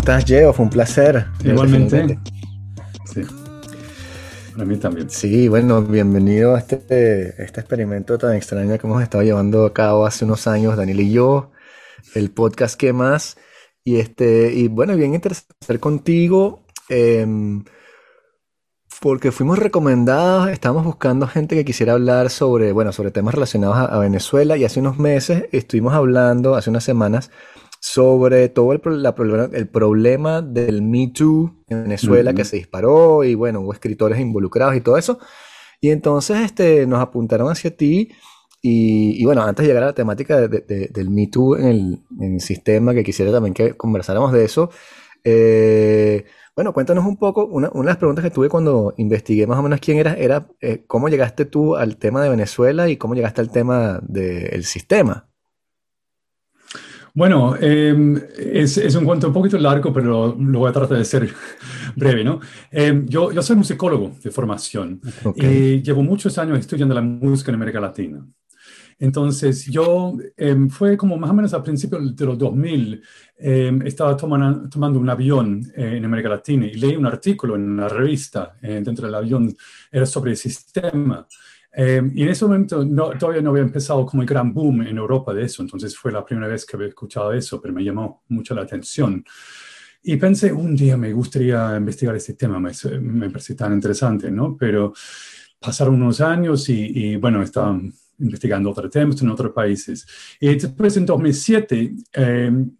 estás, Geo? Fue un placer. Igualmente. Sí. Para mí también. Sí, bueno, bienvenido a este, este experimento tan extraño que hemos estado llevando a cabo hace unos años, Daniel y yo, el podcast ¿Qué más? Y, este, y bueno, bien interesante estar contigo. Em, porque fuimos recomendados, estábamos buscando gente que quisiera hablar sobre, bueno, sobre temas relacionados a, Venezuela y hace unos meses estuvimos hablando, hace unas semanas, sobre todo el, problema, el problema del Me Too en Venezuela que se disparó y bueno, hubo escritores involucrados y todo eso. Y entonces este, nos apuntaron hacia ti y, bueno, antes de llegar a la temática del Me Too en el, en el, sistema, que quisiera también que conversáramos de eso, eh, bueno, cuéntanos un poco, una, una, de las preguntas que tuve cuando investigué más o menos quién eras, era eh, cómo llegaste tú al tema de Venezuela y cómo llegaste al tema del sistema. Bueno, em, es, es, un cuento un poquito largo, pero lo voy a tratar de ser breve, ¿no? Em, yo, yo soy musicólogo de formación y llevo muchos años estudiando la música en América Latina. Entonces, yo em, fue como más o menos a principios de los 2000, em, estaba tomando un avión eh, en América Latina y leí un artículo en una revista eh, dentro del avión, era sobre el sistema. Em, y en ese momento no, todavía no había empezado como el gran boom en Europa de eso, entonces fue la primera vez que había escuchado eso, pero me llamó mucho la atención. Y pensé, un día me gustaría investigar este tema, me, me pareció tan interesante, ¿no? Pero pasaron unos años y, y bueno, estaba investigando otros temas en otros países. Y después, en 2007, em,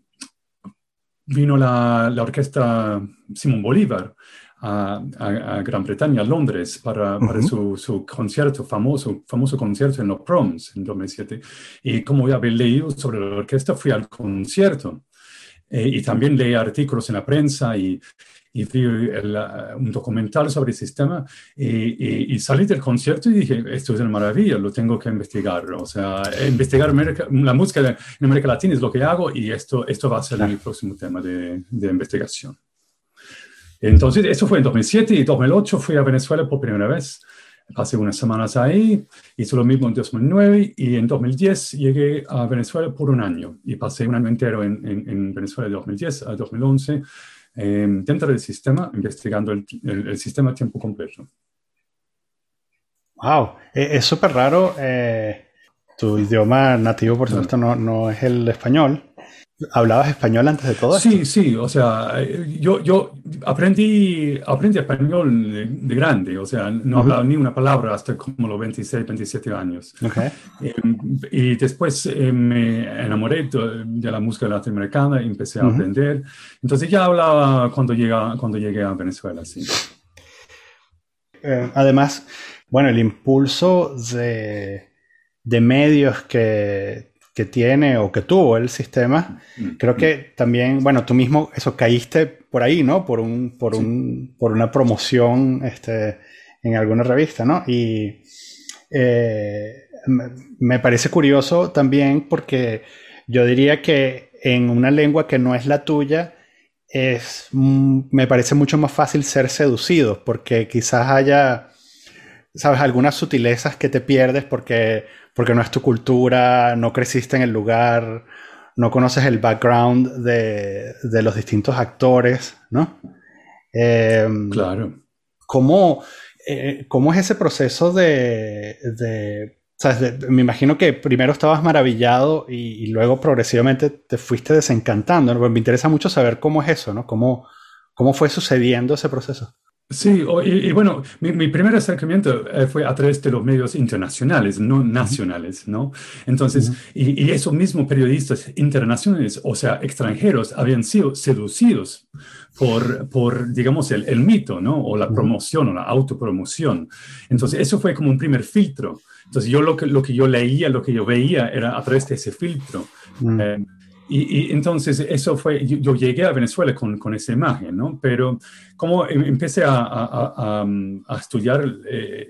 vino la, la, orquesta Simón Bolívar a, a, Gran Bretaña, a Londres, para, para su, su, concierto, famoso, famoso concierto en los Proms en 2007. Y como ya había leído sobre la orquesta, fui al concierto. Eh, y también leí artículos en la prensa y, y vi un documental sobre el sistema y, salí del concierto y dije, esto es una maravilla, lo tengo que investigar. O sea, investigar la música en América Latina es lo que hago y esto, esto va a ser mi próximo tema de, de investigación. Entonces, eso fue en 2007 y 2008 fui a Venezuela por primera vez. Pasé unas semanas ahí, hice lo mismo en 2009 y en 2010 llegué a Venezuela por un año y pasé un año entero en, en, en Venezuela de 2010 a 2011 Em, dentro del sistema, investigando el, el, sistema a tiempo completo. Wow, e, es súper raro. Eh, tu idioma nativo, por supuesto, no, no es el español. ¿Hablabas español antes de todo Sí, sí, o sea, yo, yo aprendí, aprendí español de, grande, o sea, no hablaba ni una palabra hasta como los 26, 27 años. Okay. Em, y después eh, me enamoré de, la música latinoamericana empecé a aprender. Entonces ya hablaba cuando, llega, cuando llegué a Venezuela, sí. Eh, además, bueno, el impulso de, de medios que que tiene o que tuvo el sistema, mm. creo que también, bueno, tú mismo eso caíste por ahí, ¿no? Por un, por un, por una promoción, este, en alguna revista, ¿no? Y eh, me parece curioso también porque yo diría que en una lengua que no es la tuya, es, mm, me parece mucho más fácil ser seducido porque quizás haya, sabes, algunas sutilezas que te pierdes porque porque no es tu cultura, no creciste en el lugar, no conoces el background de, los distintos actores, ¿no? Em, claro. Eh, ¿cómo, es ese proceso de... me imagino que primero estabas maravillado y, luego progresivamente te fuiste desencantando. Me interesa mucho saber cómo es eso, ¿no? ¿Cómo, cómo fue sucediendo ese proceso? Sí, y, bueno, mi, primer acercamiento eh, fue a través de los medios internacionales, no nacionales, ¿no? Entonces, y, esos mismos periodistas internacionales, o sea, extranjeros, habían sido seducidos por, por digamos, el, el mito, ¿no? O la promoción o la autopromoción. Entonces, eso fue como un primer filtro. Entonces, yo lo que, lo que yo leía, lo que yo veía era a través de ese filtro. Y, entonces eso fue, yo, llegué a Venezuela con, con, esa imagen, ¿no? Pero como em, empecé a, a, a, estudiar, eh,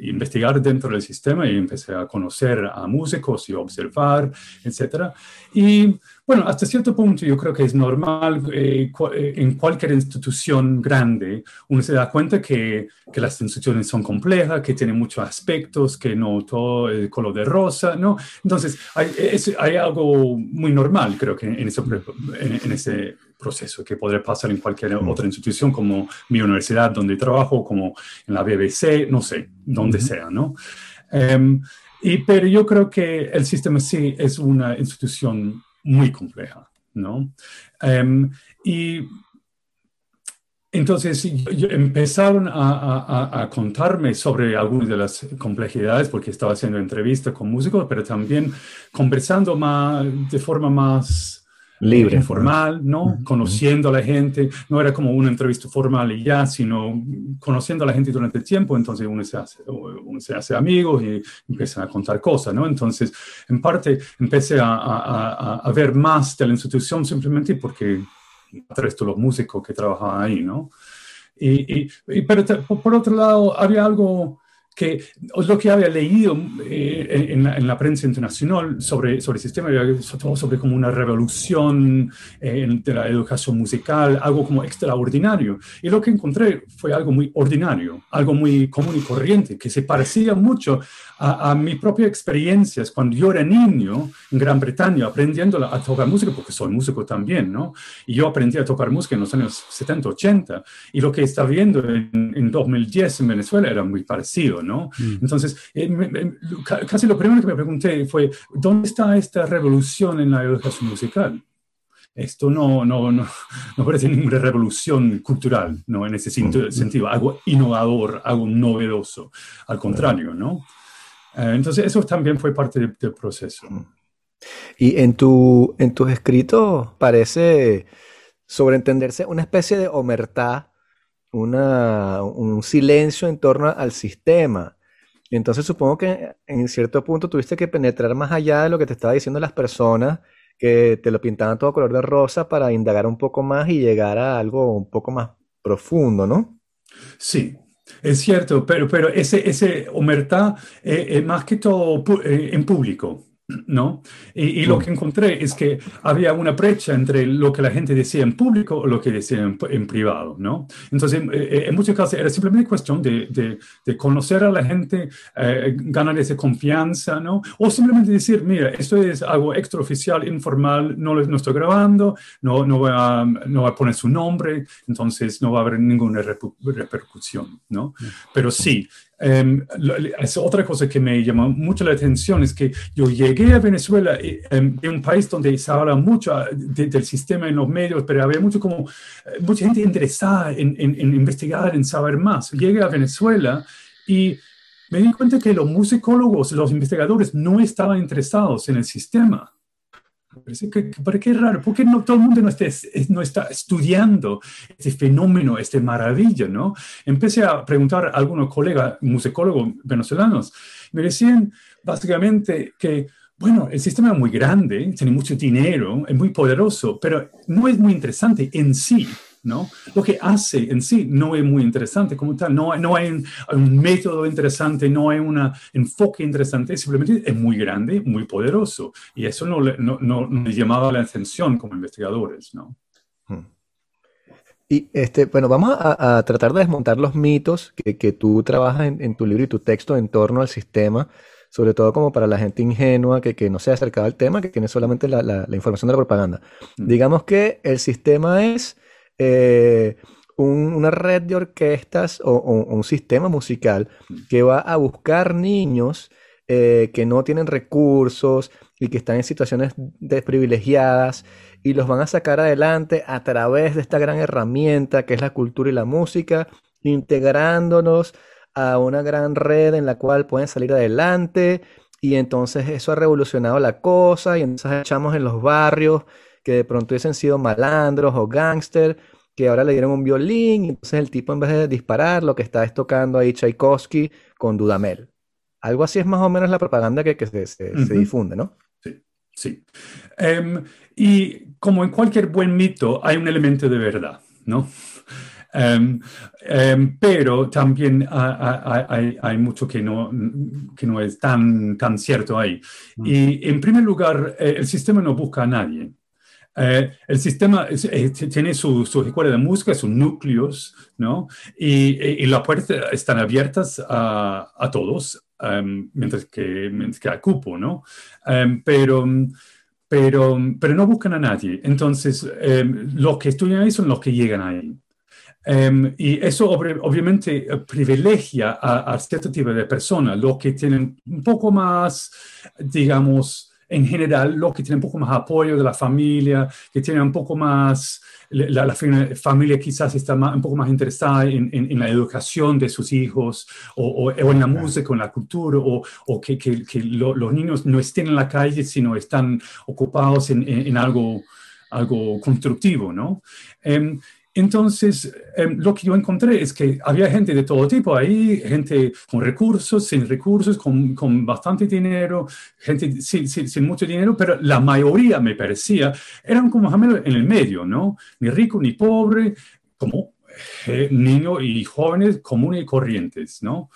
investigar dentro del sistema y empecé a conocer a músicos y observar, etcétera. Y bueno, hasta cierto punto yo creo que es normal eh, eh, en cualquier institución grande, uno se da cuenta que, que, las instituciones son complejas, que tienen muchos aspectos, que no todo es color de rosa, ¿no? Entonces, hay, hay algo muy normal, creo que en ese, en, ese proceso que podría pasar en cualquier otra institución como mi universidad donde trabajo, como en la BBC, no sé, donde sea, ¿no? Em, y, pero yo creo que el sistema sí es una institución muy compleja, ¿no? Em, y entonces empezaron a, contarme sobre algunas de las complejidades porque estaba haciendo entrevistas con músicos, pero también conversando más, de forma más libre, informal, ¿no? Conociendo a la gente, no era como una entrevista formal y ya, sino conociendo a la gente durante el tiempo, entonces uno se hace, uno se hace amigos y empiezan a contar cosas, ¿no? Entonces, en parte, empecé a, a, a ver más de la institución simplemente porque resto los músicos que trabajaban ahí, ¿no? Y, y, pero por otro lado, había algo que lo que había leído eh, en, la, prensa internacional sobre, sobre el sistema, sobre como una revolución eh, de la educación musical, algo como extraordinario. Y lo que encontré fue algo muy ordinario, algo muy común y corriente, que se parecía mucho a, a mis propias experiencias cuando yo era niño en Gran Bretaña aprendiendo a tocar música, porque soy músico también, ¿no? Y yo aprendí a tocar música en los años 70, 80, y lo que estaba viendo en, en 2010 en Venezuela era muy parecido, ¿no? Mm. Entonces, eh, casi lo primero que me pregunté fue, ¿dónde está esta revolución en la educación musical? esto no, no, no, no, parece ninguna revolución cultural, ¿no? En ese mm. sentido, algo innovador, algo novedoso, al contrario, ¿no? Eh, entonces eso también fue parte del, proceso. Y en, tu, en tus escritos parece sobreentenderse una especie de omertá, una, un silencio en torno al sistema. Entonces supongo que en cierto punto tuviste que penetrar más allá de lo que te estaba diciendo las personas que te lo pintaban todo color de rosa para indagar un poco más y llegar a algo un poco más profundo, ¿no? Sí, es cierto, pero, pero ese, ese omertá es eh, eh, más que todo eh, en público. ¿No? Y, lo que encontré es que había una brecha entre lo que la gente decía en público o lo que decía en, privado, ¿no? Entonces, eh, en muchos casos era simplemente cuestión de, de, conocer a la gente, eh, ganar esa confianza, ¿no? O simplemente decir, mira, esto es algo extraoficial, informal, no, no estoy grabando, no, no, voy a, no voy a poner su nombre, entonces no va a haber ninguna repercusión, ¿no? Pero sí, Um, es otra cosa que me llamó mucho la atención, es que yo llegué a Venezuela, um, en un país donde se habla mucho ah, del sistema en los medios, pero había mucho como, eh, mucha gente interesada en, en, en investigar, en saber más. Llegué a Venezuela y me di cuenta que los musicólogos, los investigadores no estaban interesados en el sistema. Parece que, qué raro, ¿por qué no todo el mundo no, esté, no está estudiando este fenómeno, este maravilla, no? Empecé a preguntar a algunos colegas musicólogos venezolanos, me decían básicamente que, bueno, el sistema es muy grande, tiene mucho dinero, es muy poderoso, pero no es muy interesante en sí. ¿No? Lo que hace en sí no es muy interesante como tal, no, no hay un, método interesante, no hay un enfoque interesante, simplemente es muy grande, muy poderoso, y eso no, no, no, llamaba la atención como investigadores, ¿no? Hmm. Y este, bueno, vamos a, tratar de desmontar los mitos que, que tú trabajas en, tu libro y tu texto en torno al sistema, sobre todo como para la gente ingenua que, que no se ha acercado al tema, que tiene solamente la, la, la información de la propaganda. Hmm. Digamos que el sistema es eh, una red de orquestas o, un sistema musical que va a buscar niños eh, que no tienen recursos y que están en situaciones desprivilegiadas y los van a sacar adelante a través de esta gran herramienta que es la cultura y la música, integrándonos a una gran red en la cual pueden salir adelante. Y entonces eso ha revolucionado la cosa y entonces echamos en los barrios que de pronto hubiesen sido malandros o gángster, que ahora le dieron un violín, y entonces el tipo en vez de disparar, lo que está es tocando ahí Tchaikovsky con Dudamel. Algo así es más o menos la propaganda que, se, difunde, ¿no? Sí, sí. Em, y como en cualquier buen mito, hay un elemento de verdad, ¿no? Em, pero también hay, mucho que no, que no es tan, tan cierto ahí. Y en primer lugar, eh, el sistema no busca a nadie. Eh, el sistema eh, tiene sus su escuelas de música, sus núcleos, ¿no? Y, las puertas están abiertas a, a todos, em, mientras, que, mientras que hay cupo, ¿no? Em, pero pero, pero no buscan a nadie. Entonces, em, los que estudian ahí son los que llegan ahí. Em, y eso obviamente privilegia a, a, cierto tipo de personas, los que tienen un poco más, digamos, en general, los que tienen un poco más apoyo de la familia, que tienen un poco más la, familia quizás está un poco más interesada en, en, la educación de sus hijos o, o, en la música, o en la cultura, o, o que, que, que los niños no estén en la calle, sino están ocupados en, en algo, algo constructivo, ¿no? Um, entonces, em, lo que yo encontré es que había gente de todo tipo ahí, gente con recursos, sin recursos, con, con bastante dinero, gente sin, sin, mucho dinero, pero la mayoría, me parecía, eran como en el medio, ¿no? Ni rico ni pobre, como eh, niños y jóvenes comunes y corrientes, ¿no?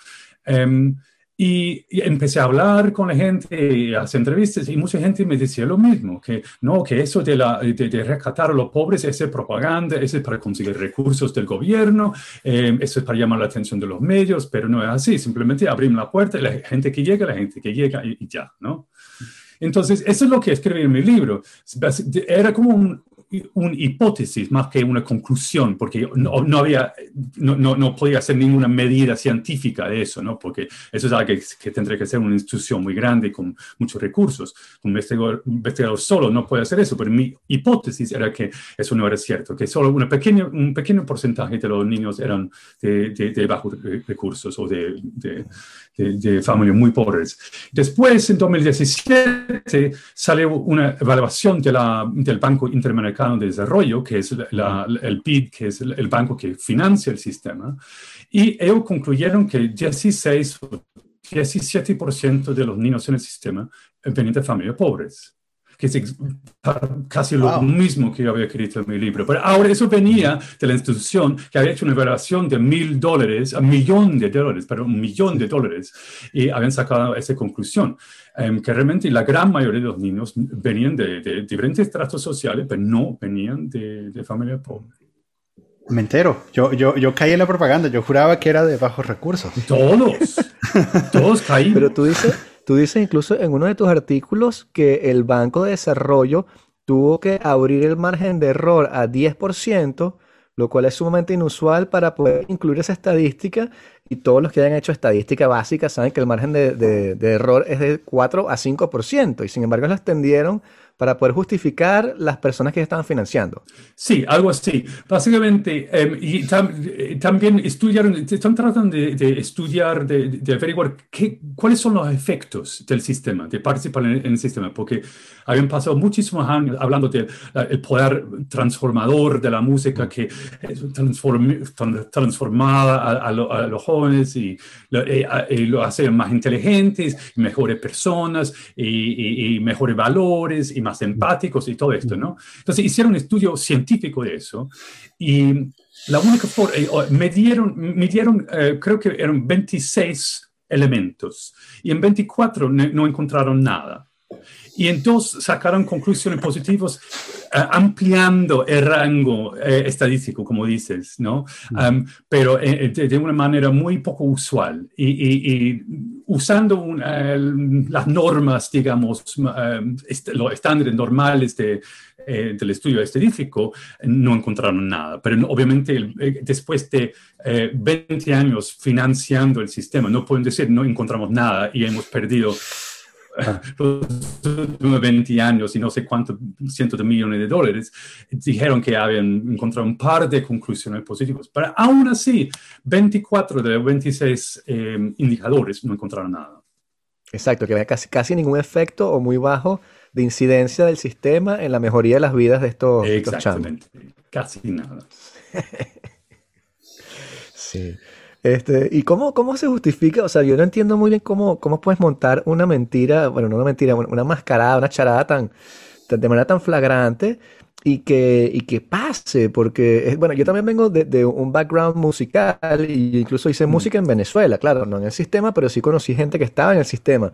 Em, y, empecé a hablar con la gente, a hacer entrevistas, y mucha gente me decía lo mismo, que no, que eso de, la, de, rescatar a los pobres es propaganda, eso es para conseguir recursos del gobierno, eh, eso es para llamar la atención de los medios, pero no es así, simplemente abrimos la puerta y la gente que llega, la gente que llega y, y ya, ¿no? Entonces, eso es lo que escribí en mi libro. Era como un, una hipótesis más que una conclusión, porque no, no había, no, no, podía hacer ninguna medida científica de eso, ¿no? Porque eso es algo que, que tendría que ser una institución muy grande con muchos recursos. Un investigador, investigador, solo no puede hacer eso, pero mi hipótesis era que eso no era cierto, que solo una pequeña, un pequeño porcentaje de los niños eran de, de, bajos recursos o de, de, familias muy pobres. Después, en 2017, salió una evaluación de la, del Banco Interamericano de Desarrollo, que es el BID, que es el, banco que financia el sistema, y ellos concluyeron que 16 17% de los niños en el sistema vienen de familias pobres que es casi lo mismo que yo había escrito en mi libro. Pero ahora eso venía de la institución que había hecho una evaluación de mil dólares, un millón de dólares, pero un millón de dólares, y habían sacado esa conclusión. Em, que realmente la gran mayoría de los niños venían de, diferentes tratos sociales, pero no venían de, de familia pobre. Me entero. Yo, yo, yo caí en la propaganda. Yo juraba que era de bajos recursos. Todos. todos caímos. Pero tú dices, tú dices incluso en uno de tus artículos que el Banco de Desarrollo tuvo que abrir el margen de error a 10%, lo cual es sumamente inusual para poder incluir esa estadística. Y todos los que hayan hecho estadística básica saben que el margen de, error es de 4 a 5%, y sin embargo lo extendieron para poder justificar las personas que estaban financiando. Sí, algo así. Básicamente, em, y eh, también estudiaron, están tratando de, estudiar, de, averiguar qué, cuáles son los efectos del sistema, de participar en, el sistema, porque habían pasado muchísimos años hablando del poder transformador de la música que transformaba a, a los jóvenes y lo, eh, lo hacen más inteligentes, mejores personas y, mejores valores y más empáticos y todo esto, ¿no? Entonces hicieron un estudio científico de eso y la única forma, eh, midieron, midieron eh, creo que eran 26 elementos y en 24 no encontraron nada. Y entonces sacaron conclusiones positivas ampliando el rango eh, estadístico, como dices, ¿no? Um, pero eh, de, una manera muy poco usual y, usando las normas, digamos, los estándares normales de, del estudio estadístico, no encontraron nada. Pero obviamente después de 20 años financiando el sistema, no pueden decir no encontramos nada y hemos perdido los 20 años y no sé cuántos cientos de millones de dólares, dijeron que habían encontrado un par de conclusiones positivas. Pero aún así, 24 de los 26 eh, indicadores no encontraron nada. Exacto, que había casi, casi ningún efecto o muy bajo de incidencia del sistema en la mejoría de las vidas de estos, Exactamente, casi nada. sí. Este, ¿Y cómo, cómo se justifica? O sea, yo no entiendo muy bien cómo, cómo puedes montar una mentira, bueno, no una mentira, una mascarada, una charada tan, de manera tan flagrante y que, y que pase, porque, bueno, yo también vengo de, un background musical y incluso hice mm. música en Venezuela, claro, no en el sistema, pero sí conocí gente que estaba en el sistema.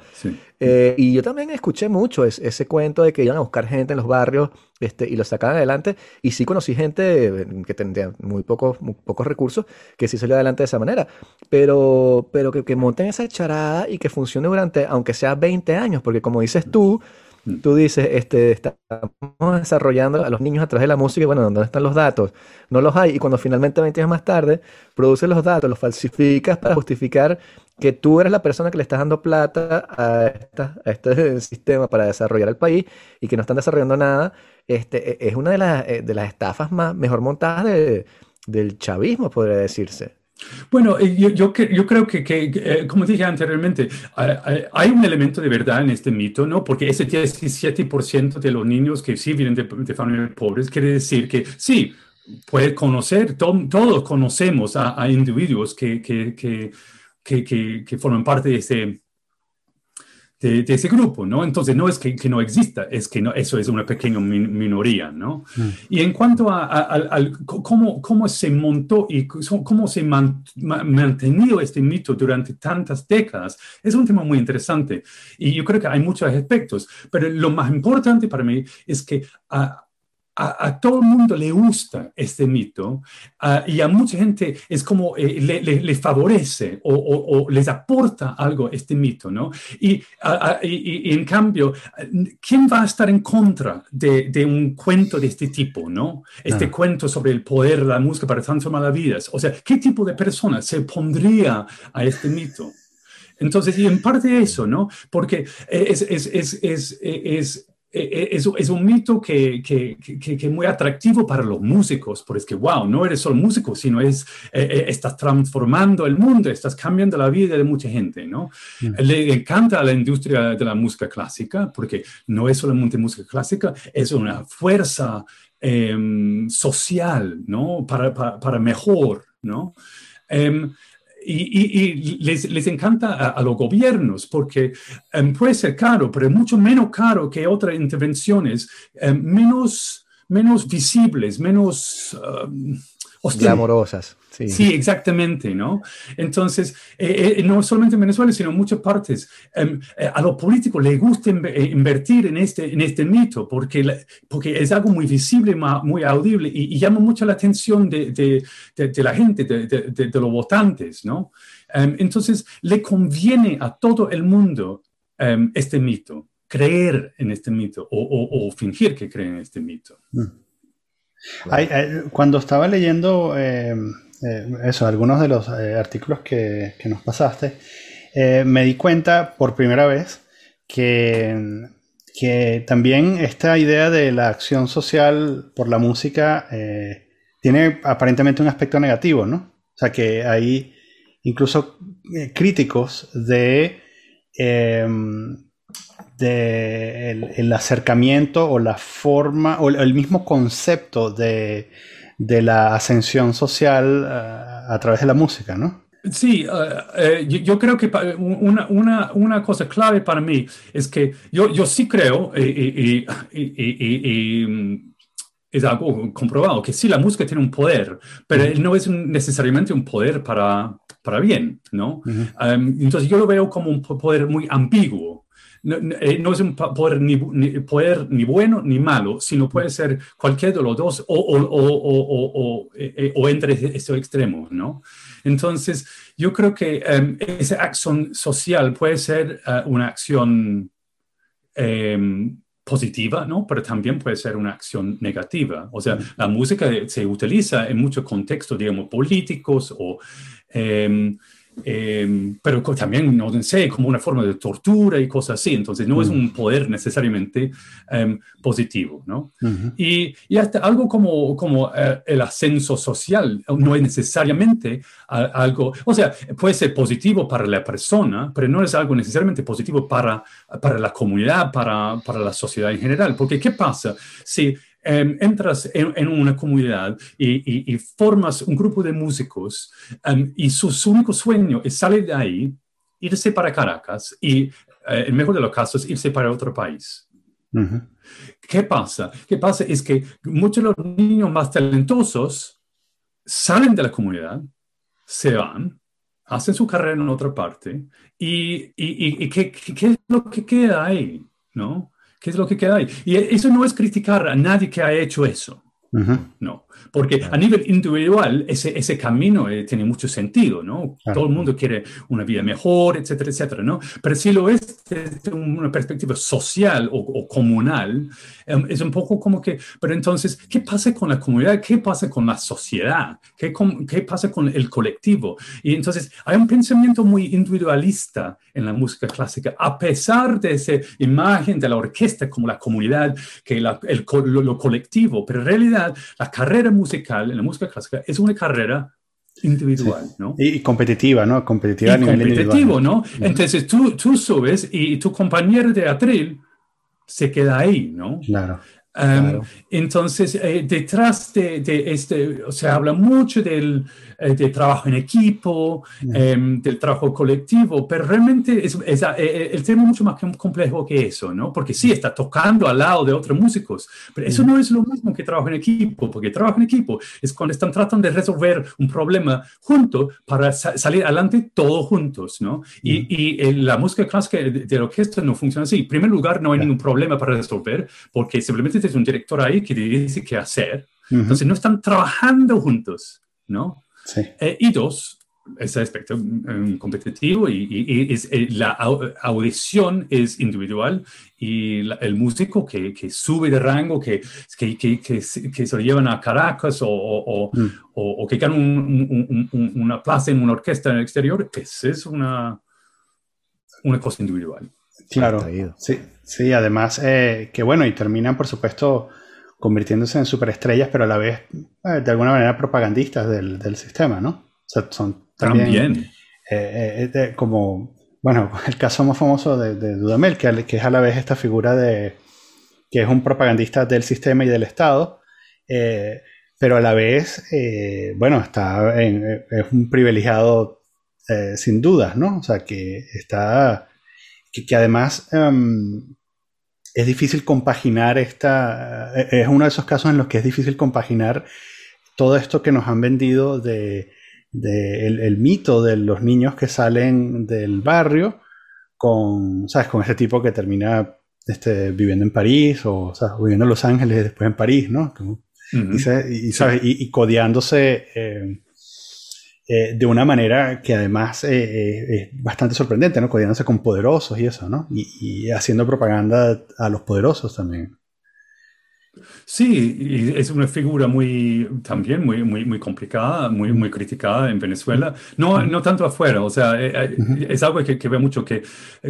Eh, y yo también escuché mucho ese cuento de que iban a buscar gente en los barrios este, y lo sacaban adelante, y sí conocí gente que tenía muy pocos, pocos recursos que sí salió adelante de esa manera, pero, pero que, que monten esa charada y que funcione durante, aunque sea 20 años, porque como dices tú, mm. Tú dices, este, estamos desarrollando a los niños a través de la música, y bueno, ¿dónde están los datos? No los hay, y cuando finalmente 20 años más tarde produces los datos, los falsificas para justificar que tú eres la persona que le estás dando plata a, esta, a este sistema para desarrollar el país y que no están desarrollando nada, este, e, es una de las, eh, de las estafas más mejor montadas del chavismo, podría decirse. Bueno, eh, yo, yo, creo que, que, eh, como dije anteriormente, hay un elemento de verdad en este mito, ¿no? Porque ese 17% de los niños que sí vienen de, familias pobres quiere decir que sí, puede conocer, todos conocemos a, individuos que, que, que, forman parte de ese de, ese grupo, ¿no? Entonces no es que, que, no exista, es que no, eso es una pequeña minoría, ¿no? Mm. Y en cuanto a, cómo, cómo, se montó y cómo se ha mantenido este mito durante tantas décadas, es un tema muy interesante. Y yo creo que hay muchos aspectos, pero lo más importante para mí es que... a a, todo el mundo le gusta este mito y a mucha gente es como eh, le, favorece o, les aporta algo este mito, ¿no? Y, en cambio, ¿quién va a estar en contra de, un cuento de este tipo, ¿no? Este cuento sobre el poder de la música para transformar las vidas. O sea, ¿qué tipo de persona se pondría a este mito? Entonces, y en parte eso, ¿no? Porque es, es, es, es es, es, un mito que, que, que, es muy atractivo para los músicos, porque es que, wow, no eres solo músico, sino es, eh, estás transformando el mundo, estás cambiando la vida de mucha gente, ¿no? Mm. Le encanta a la industria de la música clásica, porque no es solamente música clásica, es una fuerza em, social, ¿no? Para, para, para mejor, ¿no? Em, y, les, les, encanta a, los gobiernos porque em, puede ser caro, pero mucho menos caro que otras intervenciones, em, menos, menos visibles, menos... Um, Glamorosas. Sí. exactamente, ¿no? Entonces, eh, eh, no solamente en Venezuela, sino en muchas partes, em, eh, a los políticos les gusta invertir en este, en este mito porque, porque es algo muy visible, muy audible y, llama mucho la atención de, de, de, la gente, de, los votantes, ¿no? Em, entonces, le conviene a todo el mundo em, este mito, creer en este mito o, o, fingir que creen en este mito. Mm. Cuando estaba leyendo eh, eso, algunos de los eh, artículos que, nos pasaste, eh, me di cuenta por primera vez que, que, también esta idea de la acción social por la música tiene aparentemente un aspecto negativo, ¿no? O sea, que hay incluso críticos de, de el, acercamiento o la forma o el mismo concepto de de la ascensión social eh, a través de la música, ¿no? Sí, eh, eh, yo, creo que una, una, una, cosa clave para mí es que yo, yo sí creo, y, mm, es algo comprobado, que sí, la música tiene un poder, pero no es necesariamente un poder para, para bien, ¿no? entonces yo lo veo como un poder muy ambiguo. Eh, no, es un poder ni, poder ni bueno ni malo, sino puede ser cualquier de los dos o, o, o, eh, eh, o entre estos extremos, ¿no? Entonces, yo creo que em, esa acción social puede ser una acción em, positiva, ¿no? Pero también puede ser una acción negativa. O sea, la música se utiliza en muchos contextos, digamos, políticos o... Em, Em, pero también, no sé, como una forma de tortura y cosas así. Entonces, no es mm. un poder necesariamente em, positivo, ¿no? y, y, hasta algo como, como eh, el ascenso social no es necesariamente algo, o sea, puede ser positivo para la persona, pero no es algo necesariamente positivo para, para la comunidad, para, para la sociedad en general. Porque, ¿qué pasa si Em, entras en, una comunidad y, formas un grupo de músicos em, y su, único sueño es salir de ahí, irse para Caracas y, en eh, el mejor de los casos, irse para otro país. ¿Qué pasa? ¿Qué pasa? Es que muchos de los niños más talentosos salen de la comunidad, se van, hacen su carrera en otra parte y, y, ¿qué, ¿qué, es lo que queda ahí? ¿no? ¿Qué es lo que queda ahí? Y eso no es criticar a nadie que ha hecho eso. No. Porque a nivel individual ese, ese camino eh, tiene mucho sentido, ¿no? Todo el mundo quiere una vida mejor, etcétera, etcétera, ¿no? Pero si lo es desde una perspectiva social o, comunal, em, es un poco como que, pero entonces, ¿qué pasa con la comunidad? ¿Qué pasa con la sociedad? ¿Qué, qué pasa con el colectivo? Y entonces hay un pensamiento muy individualista en la música clásica, a pesar de esa imagen de la orquesta como la comunidad, que el, lo, colectivo, pero en realidad la carrera musical en la música clásica es una carrera individual, ¿no? Y, competitiva, ¿no? Competitiva a nivel competitivo, ¿no? Entonces tú, tú subes y tu compañero de atril se queda ahí, ¿no? Claro. Em, entonces, eh, detrás de, de, este, se habla mucho del, eh, de trabajo en equipo, em, del trabajo colectivo, pero realmente es, eh, el tema es mucho más complejo que eso, ¿no? Porque sí, está tocando al lado de otros músicos, pero eso no es lo mismo que trabajo en equipo, porque trabajo en equipo es cuando están tratando de resolver un problema juntos para salir adelante todos juntos, ¿no? Y, y la música clásica de, la orquesta no funciona así. En primer lugar, no hay ningún problema para resolver, porque simplemente es un director ahí que dice qué hacer. Entonces no están trabajando juntos, ¿no? Eh, y dos, ese aspecto um, competitivo y, es, eh, la audición es individual y el músico que, que, sube de rango, que, que, que, se lo llevan a Caracas o, o, mm. o, que gana un, una plaza en una orquesta en el exterior, esa es una, una cosa individual. Claro, sí, sí, además eh, que bueno, y terminan por supuesto convirtiéndose en superestrellas, pero a la vez eh, de alguna manera propagandistas del, del, sistema, ¿no? O sea, son también, eh, eh, como, bueno, el caso más famoso de, Dudamel, que, que, es a la vez esta figura de que es un propagandista del sistema y del Estado, pero a la vez, bueno, está en, es un privilegiado sin dudas, ¿no? O sea, que está, que, que además... Em, es difícil compaginar esta, eh, es uno de esos casos en los que es difícil compaginar todo esto que nos han vendido de, el, mito de los niños que salen del barrio con, ¿sabes? Con ese tipo que termina este, viviendo en París o, viviendo en Los Ángeles y después en París, ¿no? y, ¿sabes? y, codeándose eh, eh, de una manera que además eh, eh, es bastante sorprendente, ¿no? Codiándose con poderosos y eso, ¿no? Y, haciendo propaganda a los poderosos también. Sí, es una figura muy, también muy, muy, muy complicada, muy, muy criticada en Venezuela. No, no tanto afuera, o sea, es algo que, que veo mucho que,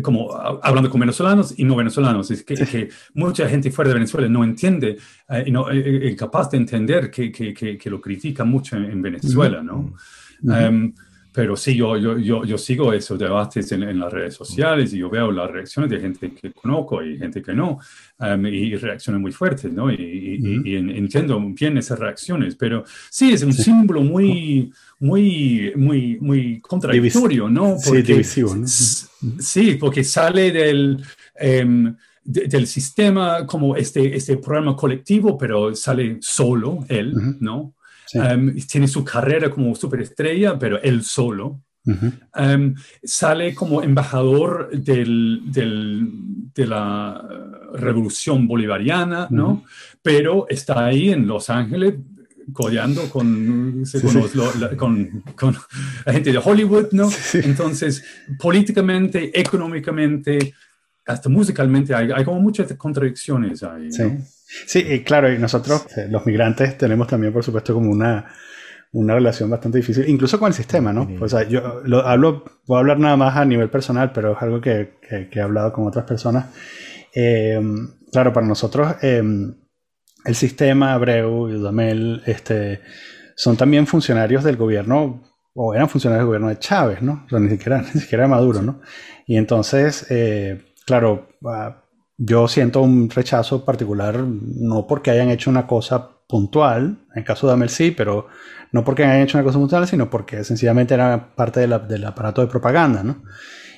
como hablando con venezolanos y no venezolanos, es que, que mucha gente fuera de Venezuela no entiende, y no, es capaz de entender que, que, lo critica mucho en, Venezuela, ¿no? Em, pero sí, yo, yo, yo, yo, sigo esos debates en, las redes sociales y yo veo las reacciones de gente que conozco y gente que no, em, y reacciones muy fuertes, ¿no? Y, entiendo bien esas reacciones, pero sí, es un símbolo muy, muy, muy, muy contradictorio, ¿no? sí, divisivo, ¿no? Sí, porque sale del... Em, del sistema como este, este programa colectivo, pero sale solo él, ¿no? Em, tiene su carrera como superestrella, pero él solo. Em, sale como embajador del, de la revolución bolivariana, ¿no? Pero está ahí en Los Ángeles codeando con, con, con, la gente de Hollywood, ¿no? Entonces, políticamente, económicamente, hasta musicalmente, hay, hay como muchas contradicciones ahí. ¿no? Sí, claro, y nosotros, eh, los migrantes, tenemos también, por supuesto, como una, una relación bastante difícil, incluso con el sistema, ¿no? O sea, yo lo, hablo, puedo hablar nada más a nivel personal, pero es algo que, que, he hablado con otras personas. Eh, claro, para nosotros, eh, el sistema, Abreu y Dudamel, este, son también funcionarios del gobierno, o eran funcionarios del gobierno de Chávez, ¿no? O sea, ni siquiera, ni siquiera de Maduro, ¿no? Y entonces, claro, yo siento un rechazo particular, no porque hayan hecho una cosa puntual, en el caso de Amel sí, pero no porque hayan hecho una cosa puntual, sino porque sencillamente era parte del aparato de propaganda, ¿no?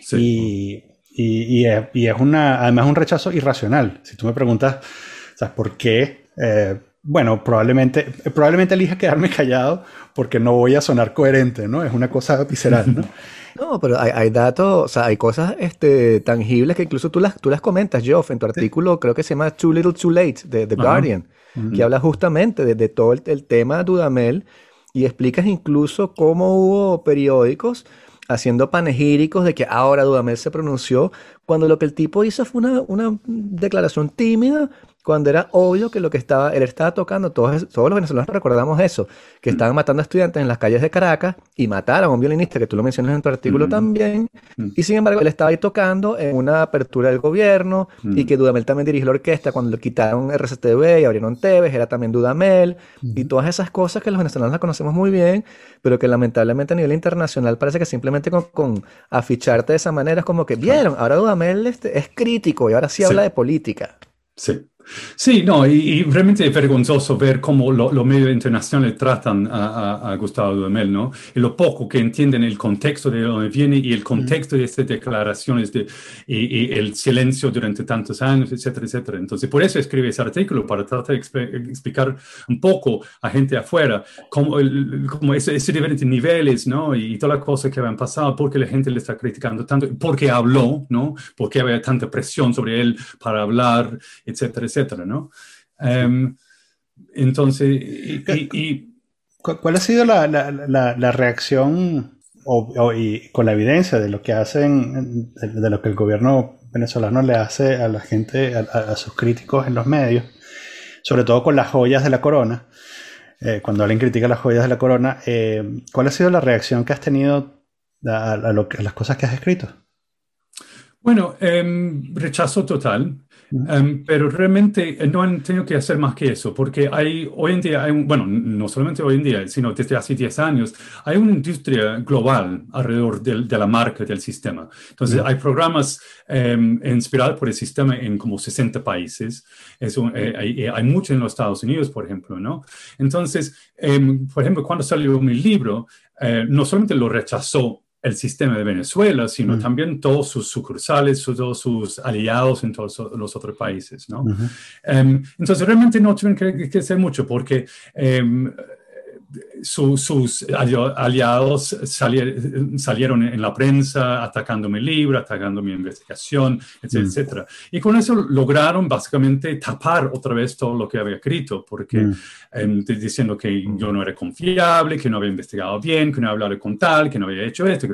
Sí. Y, y, es, una, además un rechazo irracional. Si tú me preguntas, ¿sabes por qué? Eh, bueno, probablemente, probablemente elija quedarme callado porque no voy a sonar coherente, ¿no? Es una cosa visceral, ¿no? No, pero hay, datos, o sea, hay cosas este, tangibles que incluso tú las, tú las comentas, Geoff, en tu artículo, creo que se llama Too Little Too Late, de The Guardian, que habla justamente de, todo el, el, tema de Dudamel y explicas incluso cómo hubo periódicos haciendo panegíricos de que ahora Dudamel se pronunció, cuando lo que el tipo hizo fue una, una declaración tímida cuando era obvio que lo que estaba, él estaba tocando, todos, todos los venezolanos recordamos eso, que mm. estaban matando a estudiantes en las calles de Caracas y mataron a un violinista, que tú lo mencionas en tu artículo mm. también, mm. y sin embargo él estaba ahí tocando en una apertura del gobierno y que Dudamel también dirigió la orquesta cuando le quitaron RCTV y abrieron Tevez, era también Dudamel, y todas esas cosas que los venezolanos las conocemos muy bien, pero que lamentablemente a nivel internacional parece que simplemente con, aficharte de esa manera es como que vieron, ahora Dudamel este, es crítico y ahora sí habla de política. Sí. Sí, no, y, realmente es vergonzoso ver cómo los medios internacionales tratan a, Gustavo Dudamel, ¿no? Y lo poco que entienden el contexto de donde viene y el contexto de estas declaraciones de, y, el silencio durante tantos años, etcétera, etcétera. Entonces, por eso escribe ese artículo, para tratar de explicar un poco a gente afuera cómo, el, cómo ese, diferentes niveles, ¿no? Y todas las cosas que habían pasado, por qué la gente le está criticando tanto, por qué habló, ¿no? Por qué había tanta presión sobre él para hablar, etcétera, etcétera, ¿no? Em, entonces, y, ¿cuál ha sido la, la, reacción o, y con la evidencia de lo que hacen, de, lo que el gobierno venezolano le hace a la gente, a, sus críticos en los medios, sobre todo con las joyas de la corona? Eh, cuando alguien critica las joyas de la corona, eh, ¿cuál ha sido la reacción que has tenido a, lo, a las cosas que has escrito? Bueno, em, rechazo total. Em, pero realmente eh, no han tenido que hacer más que eso, porque hay hoy en día, hay bueno, no solamente hoy en día, sino desde hace 10 años, hay una industria global alrededor de, la marca del sistema. Entonces, hay programas em, inspirados por el sistema en como 60 países. eso eh, hay, hay mucho en los Estados Unidos, por ejemplo, ¿no? Entonces, em, por ejemplo, cuando salió mi libro, eh, no solamente lo rechazó el sistema de Venezuela, sino mm. también todos sus sucursales, todos sus aliados en todos los otros países, ¿no? Em, entonces, realmente no tienen que, que hacer mucho porque em, sus aliados salieron en la prensa atacando mi libro, atacando mi investigación, etcétera, mm. etcétera. Y con eso lograron básicamente tapar otra vez todo lo que había escrito, porque mm. em, diciendo que yo no era confiable, que no había investigado bien, que no había hablado con tal, que no había hecho esto, que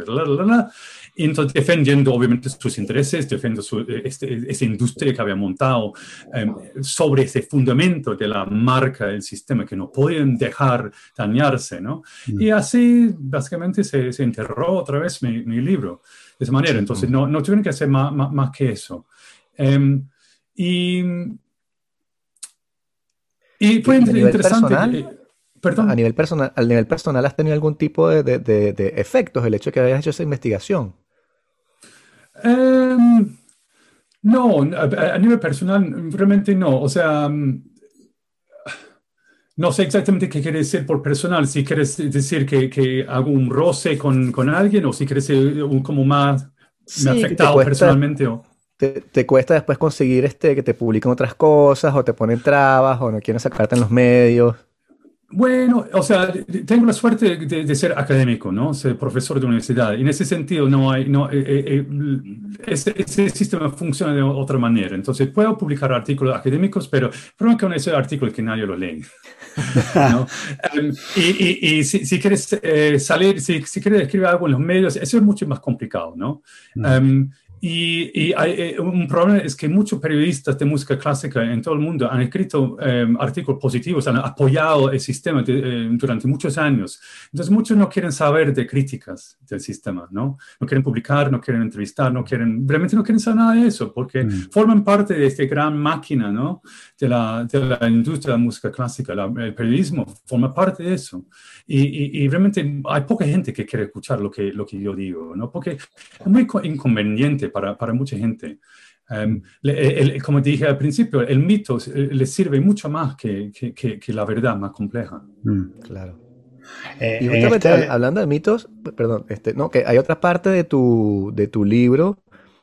y entonces defendiendo obviamente sus intereses, defendiendo su, este, esa industria que había montado em, sobre ese fundamento de la marca del sistema que no podían dejar dañarse, ¿no? Mm. Y así básicamente se, se, enterró otra vez mi, mi, libro de esa manera. Entonces no, no tuvieron que hacer más, más, que eso. Em, y, y fue interesante. Eh, perdón. A nivel, personal, ¿Al nivel personal has tenido algún tipo de, de, de, efectos el hecho de que hayas hecho esa investigación? Em, no, a, nivel personal, realmente no. O sea, mm, no sé exactamente qué quiere decir por personal. Si quieres decir que, que hago un roce con, con, alguien o si quieres decir como más me afectado personalmente. O... Te, te, cuesta después conseguir este, que te publiquen otras cosas o te ponen trabas o no quieren sacarte en los medios. Bueno, o sea, tengo la suerte de, ser académico, ¿no? Ser profesor de universidad. Y en ese sentido, no hay, no, eh, eh, eh, ese, sistema funciona de otra manera. Entonces, puedo publicar artículos académicos, pero es que con ese artículo que nadie lo lee. ¿no? Em, y, y, si, si, quieres salir, si, si, quieres escribir algo en los medios, eso es mucho más complicado, ¿no? Um, y, hay, eh, un problema es que muchos periodistas de música clásica en todo el mundo han escrito em, artículos positivos, han apoyado el sistema eh, durante muchos años. Entonces muchos no quieren saber de críticas del sistema, ¿no? No quieren publicar, no quieren entrevistar, no quieren, realmente no quieren saber nada de eso, porque mm. forman parte de esta gran máquina, ¿no? De la, de la industria de la música clásica. el periodismo forma parte de eso. Y, y, realmente hay poca gente que quiere escuchar lo que, lo que yo digo, ¿no? Porque es muy inconveniente para, para mucha gente. Um, como dije al principio, el mito eh, le sirve mucho más que, que, que, la verdad más compleja. Mm, claro. Eh, y justamente este hablando de mitos, perdón, este, no, que hay otra parte de tu, de tu libro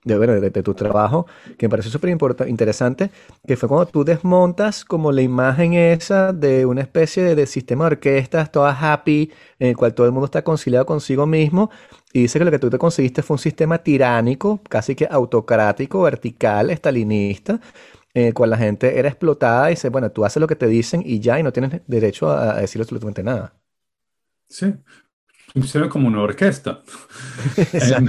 de, bueno, de, tu trabajo, que me pareció súper interesante, que fue cuando tú desmontas como la imagen esa de una especie de, sistema de orquestas, todas happy, en el cual todo el mundo está conciliado consigo mismo, y dice que lo que tú te conseguiste fue un sistema tiránico, casi que autocrático, vertical, estalinista, en el cual la gente era explotada y dice, bueno, tú haces lo que te dicen y ya, y no tienes derecho a, a decir absolutamente nada. Sí, funciona como una orquesta. Em,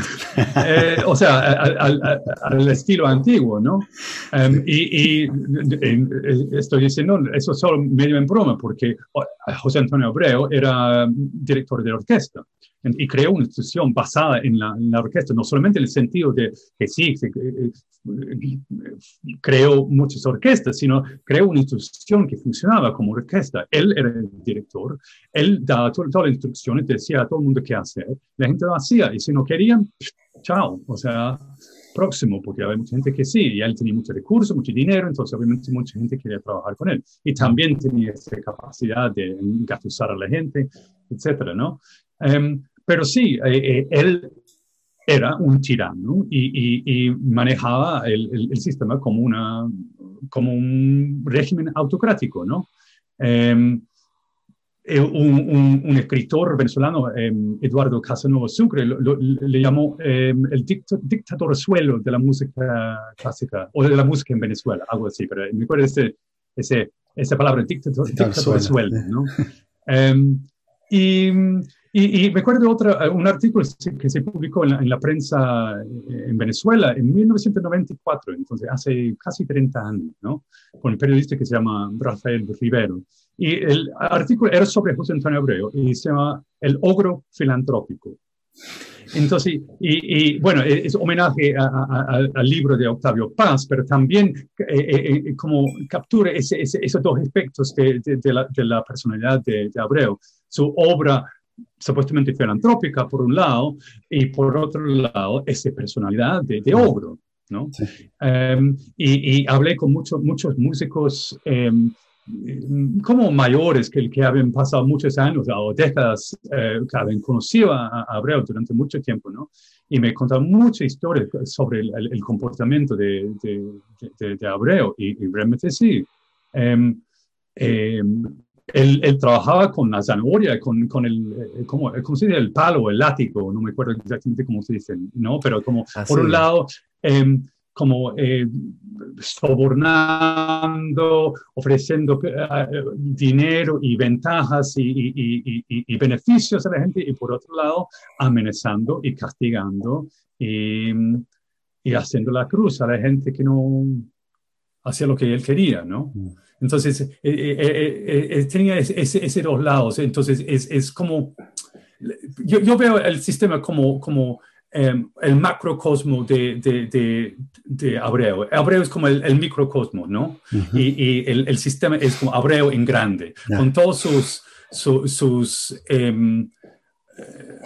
eh, o sea, al, estilo antiguo, ¿no? Em, y, y, estoy diciendo eso solo medio en broma, porque José Antonio Abreu era director de orquesta y creó una institución basada en la, orquesta, no solamente en el sentido de que sí, eh, eh, creó muchas orquestas, sino creó una institución que funcionaba como orquesta. Él era el director, él daba todas las instrucciones, decía a todo el mundo qué hacer, la gente lo hacía y si no querían, chao, o sea, próximo, porque había mucha gente que sí, y él tenía muchos recursos, mucho dinero, entonces obviamente mucha gente quería trabajar con él. Y también tenía esa capacidad de engatusar a la gente, etcétera, ¿no? Em, pero sí, eh, eh, él era un tirano y, manejaba el, sistema como, una, como un régimen autocrático, ¿no? Em, eh, un, escritor venezolano, em, Eduardo Casanova Sucre, le llamó em, el dictador suelo de la música clásica o de la música en Venezuela, algo así, pero me acuerdo ese, ese, esa palabra, dictador, dictador suelo, ¿no? y y, me acuerdo de otra, un artículo que se publicó en la, prensa eh, en Venezuela en 1994, entonces hace casi 30 años, ¿no? Con un periodista que se llama Rafael Rivero. Y el artículo era sobre José Antonio Abreu y se llama El ogro filantrópico. Entonces, y, bueno, es homenaje al libro de Octavio Paz, pero también eh, eh, como captura ese, esos dos aspectos de, de, la, de la, personalidad de, Abreu. Su obra supuestamente filantrópica por un lado y por otro lado esa personalidad de, ogro, ¿no? Em, y, hablé con muchos, muchos músicos em, como mayores que, que habían pasado muchos años o décadas eh, que habían conocido a, Abreu durante mucho tiempo, ¿no? Y me contaron muchas historias sobre el, comportamiento de, de, de, Abreu y, realmente sí. Em, él, trabajaba con la zanahoria, con, con el, eh, ¿cómo, se dice? El palo, el látigo, no me acuerdo exactamente cómo se dice, ¿no? Pero como, ah, por un lado, em, como eh, sobornando, ofreciendo eh, dinero y ventajas y, y, y, y, beneficios a la gente, y por otro lado, amenazando y castigando y, haciendo la cruz a la gente que no hacía lo que él quería, ¿no? Mm. Entonces, eh, eh, eh, tenía ese, dos lados. Entonces, es, es como, yo, yo, veo el sistema como, como em, el macrocosmo de, de, de, Abreu. Abreu es como el, microcosmo, ¿no? Y, y el, el, sistema es como Abreu en grande, con todos sus, sus, em,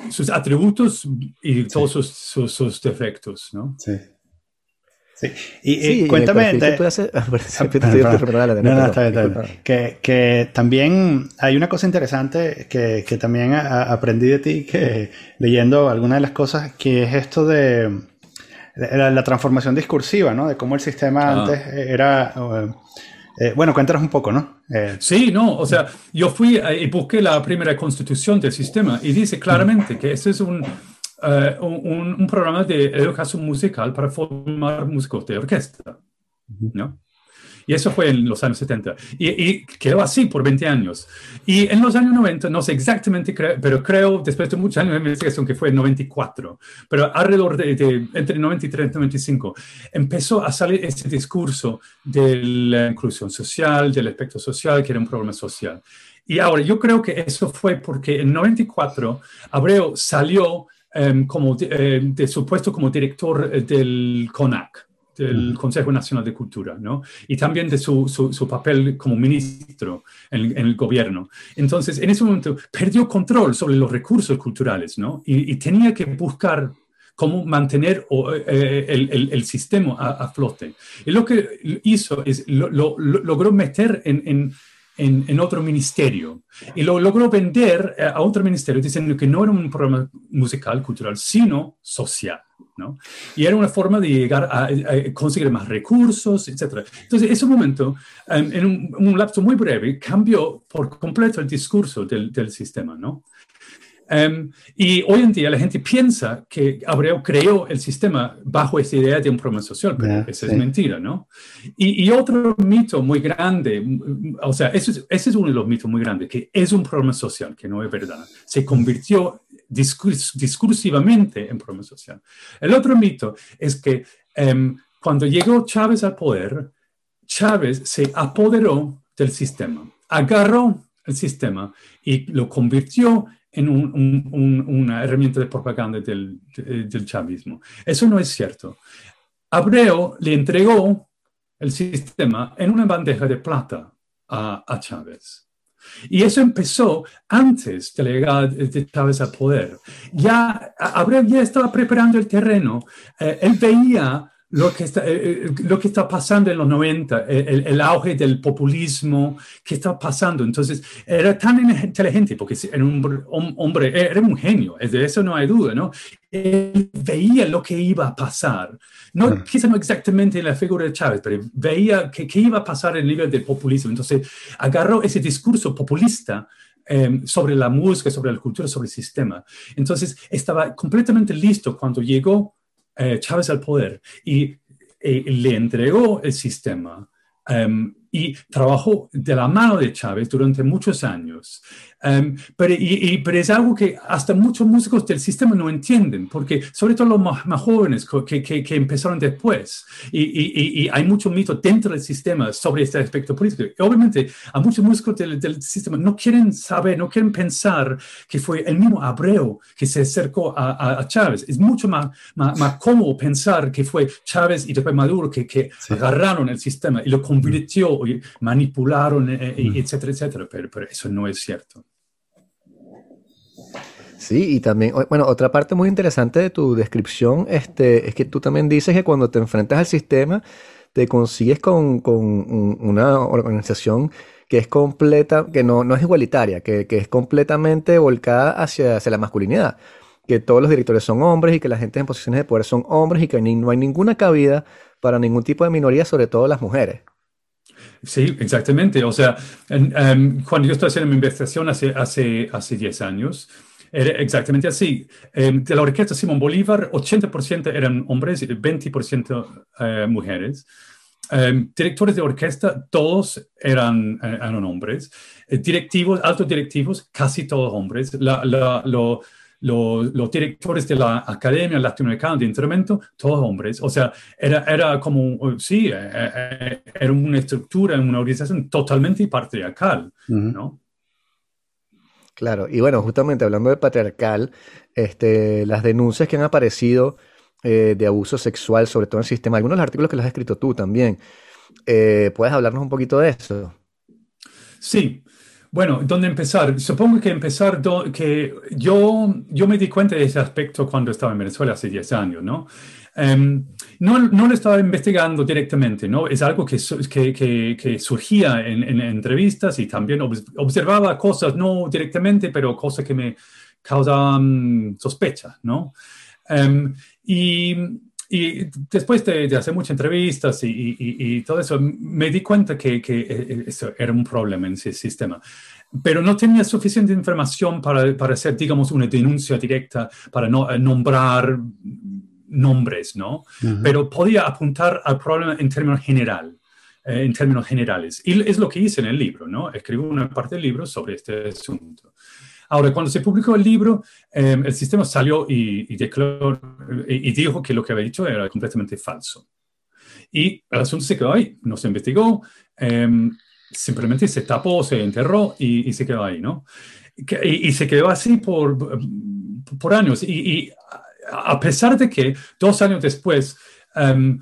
sus atributos y todos sus, sus, sus, defectos, ¿no? Sí. Sí. Y, cuéntame. Que, que también hay una cosa interesante que, que también aprendí de ti que leyendo algunas de las cosas, que es esto de la, transformación discursiva, ¿no? De cómo el sistema ah. antes era. Eh, bueno, cuéntanos un poco, ¿no? Eh, sí, no, o sea, yo fui y busqué la primera constitución del sistema y dice claramente que ese es un, eh, un, programa de educación musical para formar músicos de orquesta, ¿no? Y eso fue en los años 70. Y, quedó así por 20 años. Y en los años 90, no sé exactamente, pero creo, después de muchos años de investigación, que fue en 94, pero alrededor de, entre 93 y 95, empezó a salir ese discurso de la inclusión social, del aspecto social, que era un problema social. Y ahora, yo creo que eso fue porque en 94 Abreu salió Em, como em, de, su puesto como director eh, del CONAC, del Consejo Nacional de Cultura, ¿no? Y también de su, su, papel como ministro en, el gobierno. Entonces, en ese momento perdió control sobre los recursos culturales, ¿no? Y, tenía que buscar cómo mantener eh, eh, el, el, el, sistema a, flote. Y lo que hizo es, lo, logró meter en, en en, otro ministerio y lo logró vender eh, a otro ministerio diciendo que no era un programa musical, cultural, sino social. ¿no? Y era una forma de llegar a, conseguir más recursos, etc. Entonces, ese momento, em, en un, lapso muy breve, cambió por completo el discurso del, del sistema. ¿no? Em, y hoy en día la gente piensa que Abreu creó el sistema bajo esa idea de un problema social, pero eso es mentira, ¿no? Y, otro mito muy grande, o sea, ese es, uno de los mitos muy grandes, que es un problema social, que no es verdad. Se convirtió discursivamente en problema social. El otro mito es que em, cuando llegó Chávez al poder, Chávez se apoderó del sistema, agarró el sistema y lo convirtió en una herramienta de propaganda del, del, chavismo. Eso no es cierto. Abreu le entregó el sistema en una bandeja de plata a, a Chávez. Y eso empezó antes de la llegada de Chávez al poder. Ya Abreu ya estaba preparando el terreno. Eh, él veía lo que está, eh, eh, lo que está pasando en los 90, eh, el, auge del populismo que está pasando. Entonces, era tan inteligente porque era un hombre, era un genio, de eso no hay duda, ¿no? Él veía lo que iba a pasar. No, quizá no exactamente la figura de Chávez, pero veía que, iba a pasar el nivel del populismo. Entonces, agarró ese discurso populista em, sobre la música, sobre la cultura, sobre el sistema. Entonces, estaba completamente listo cuando llegó eh, Chávez al poder y, eh, le entregó el sistema em, y trabajó de la mano de Chávez durante muchos años. Em, pero, y, pero, es algo que hasta muchos músicos del sistema no entienden, porque sobre todo los más, jóvenes que, que, que, empezaron después, y, y, hay mucho mito dentro del sistema sobre este aspecto político. Y obviamente, a muchos músicos del, del, sistema no quieren saber, no quieren pensar que fue el mismo Abreu que se acercó a, a, Chávez. Es mucho más, más, más, cómodo pensar que fue Chávez y después Maduro que, que agarraron el sistema y lo convirtió, y manipularon, eh, eh, etcétera, etcétera. Pero, pero eso no es cierto. Sí, y también, bueno, otra parte muy interesante de tu descripción este, es que tú también dices que cuando te enfrentas al sistema, te consigues con, una organización que es completa, que no, no es igualitaria, que, es completamente volcada hacia, hacia la masculinidad. Que todos los directores son hombres y que la gente en posiciones de poder son hombres y que no hay ninguna cabida para ningún tipo de minoría, sobre todo las mujeres. Sí, exactamente. O sea, em, cuando yo estoy haciendo mi investigación hace, hace, hace 10 años, era exactamente así. Em, de la orquesta Simón Bolívar, 80% eran hombres y 20% eh, mujeres. Em, directores de orquesta, todos eran, eh, eran hombres. Eh, directivos, altos directivos, casi todos hombres. Los directores de la Academia Latinoamericana de Instrumento, todos hombres. O sea, era, era como, sí, era una estructura, una organización totalmente patriarcal, ¿no? Claro, y bueno, justamente hablando de patriarcal, este, las denuncias que han aparecido eh, de abuso sexual, sobre todo en el sistema, algunos de los artículos que los has escrito tú también, eh, ¿puedes hablarnos un poquito de eso? Sí, bueno, ¿dónde empezar? Supongo que empezar que yo, yo me di cuenta de ese aspecto cuando estaba en Venezuela hace 10 años, ¿no? Em, no, no, lo estaba investigando directamente, ¿no? Es algo que, que, que, surgía en, en, entrevistas y también observaba cosas, no directamente, pero cosas que me causaban sospecha, ¿no? Em, y, y, después de, hacer muchas entrevistas y, y, y, todo eso, me di cuenta que, que, eh, eso era un problema en ese sistema. Pero no tenía suficiente información para, para hacer, digamos, una denuncia directa, para no, eh, nombrar nombres, ¿no? Pero podía apuntar al problema en términos general, eh, en términos generales. Y es lo que hice en el libro, ¿no? Escribo una parte del libro sobre este asunto. Ahora, cuando se publicó el libro, em, el sistema salió y, declaró, y, dijo que lo que había dicho era completamente falso. Y el asunto se quedó ahí, no se investigó, em, simplemente se tapó, se enterró y, se quedó ahí, ¿no? Y, se quedó así por, por años. y a pesar de que dos años después, em,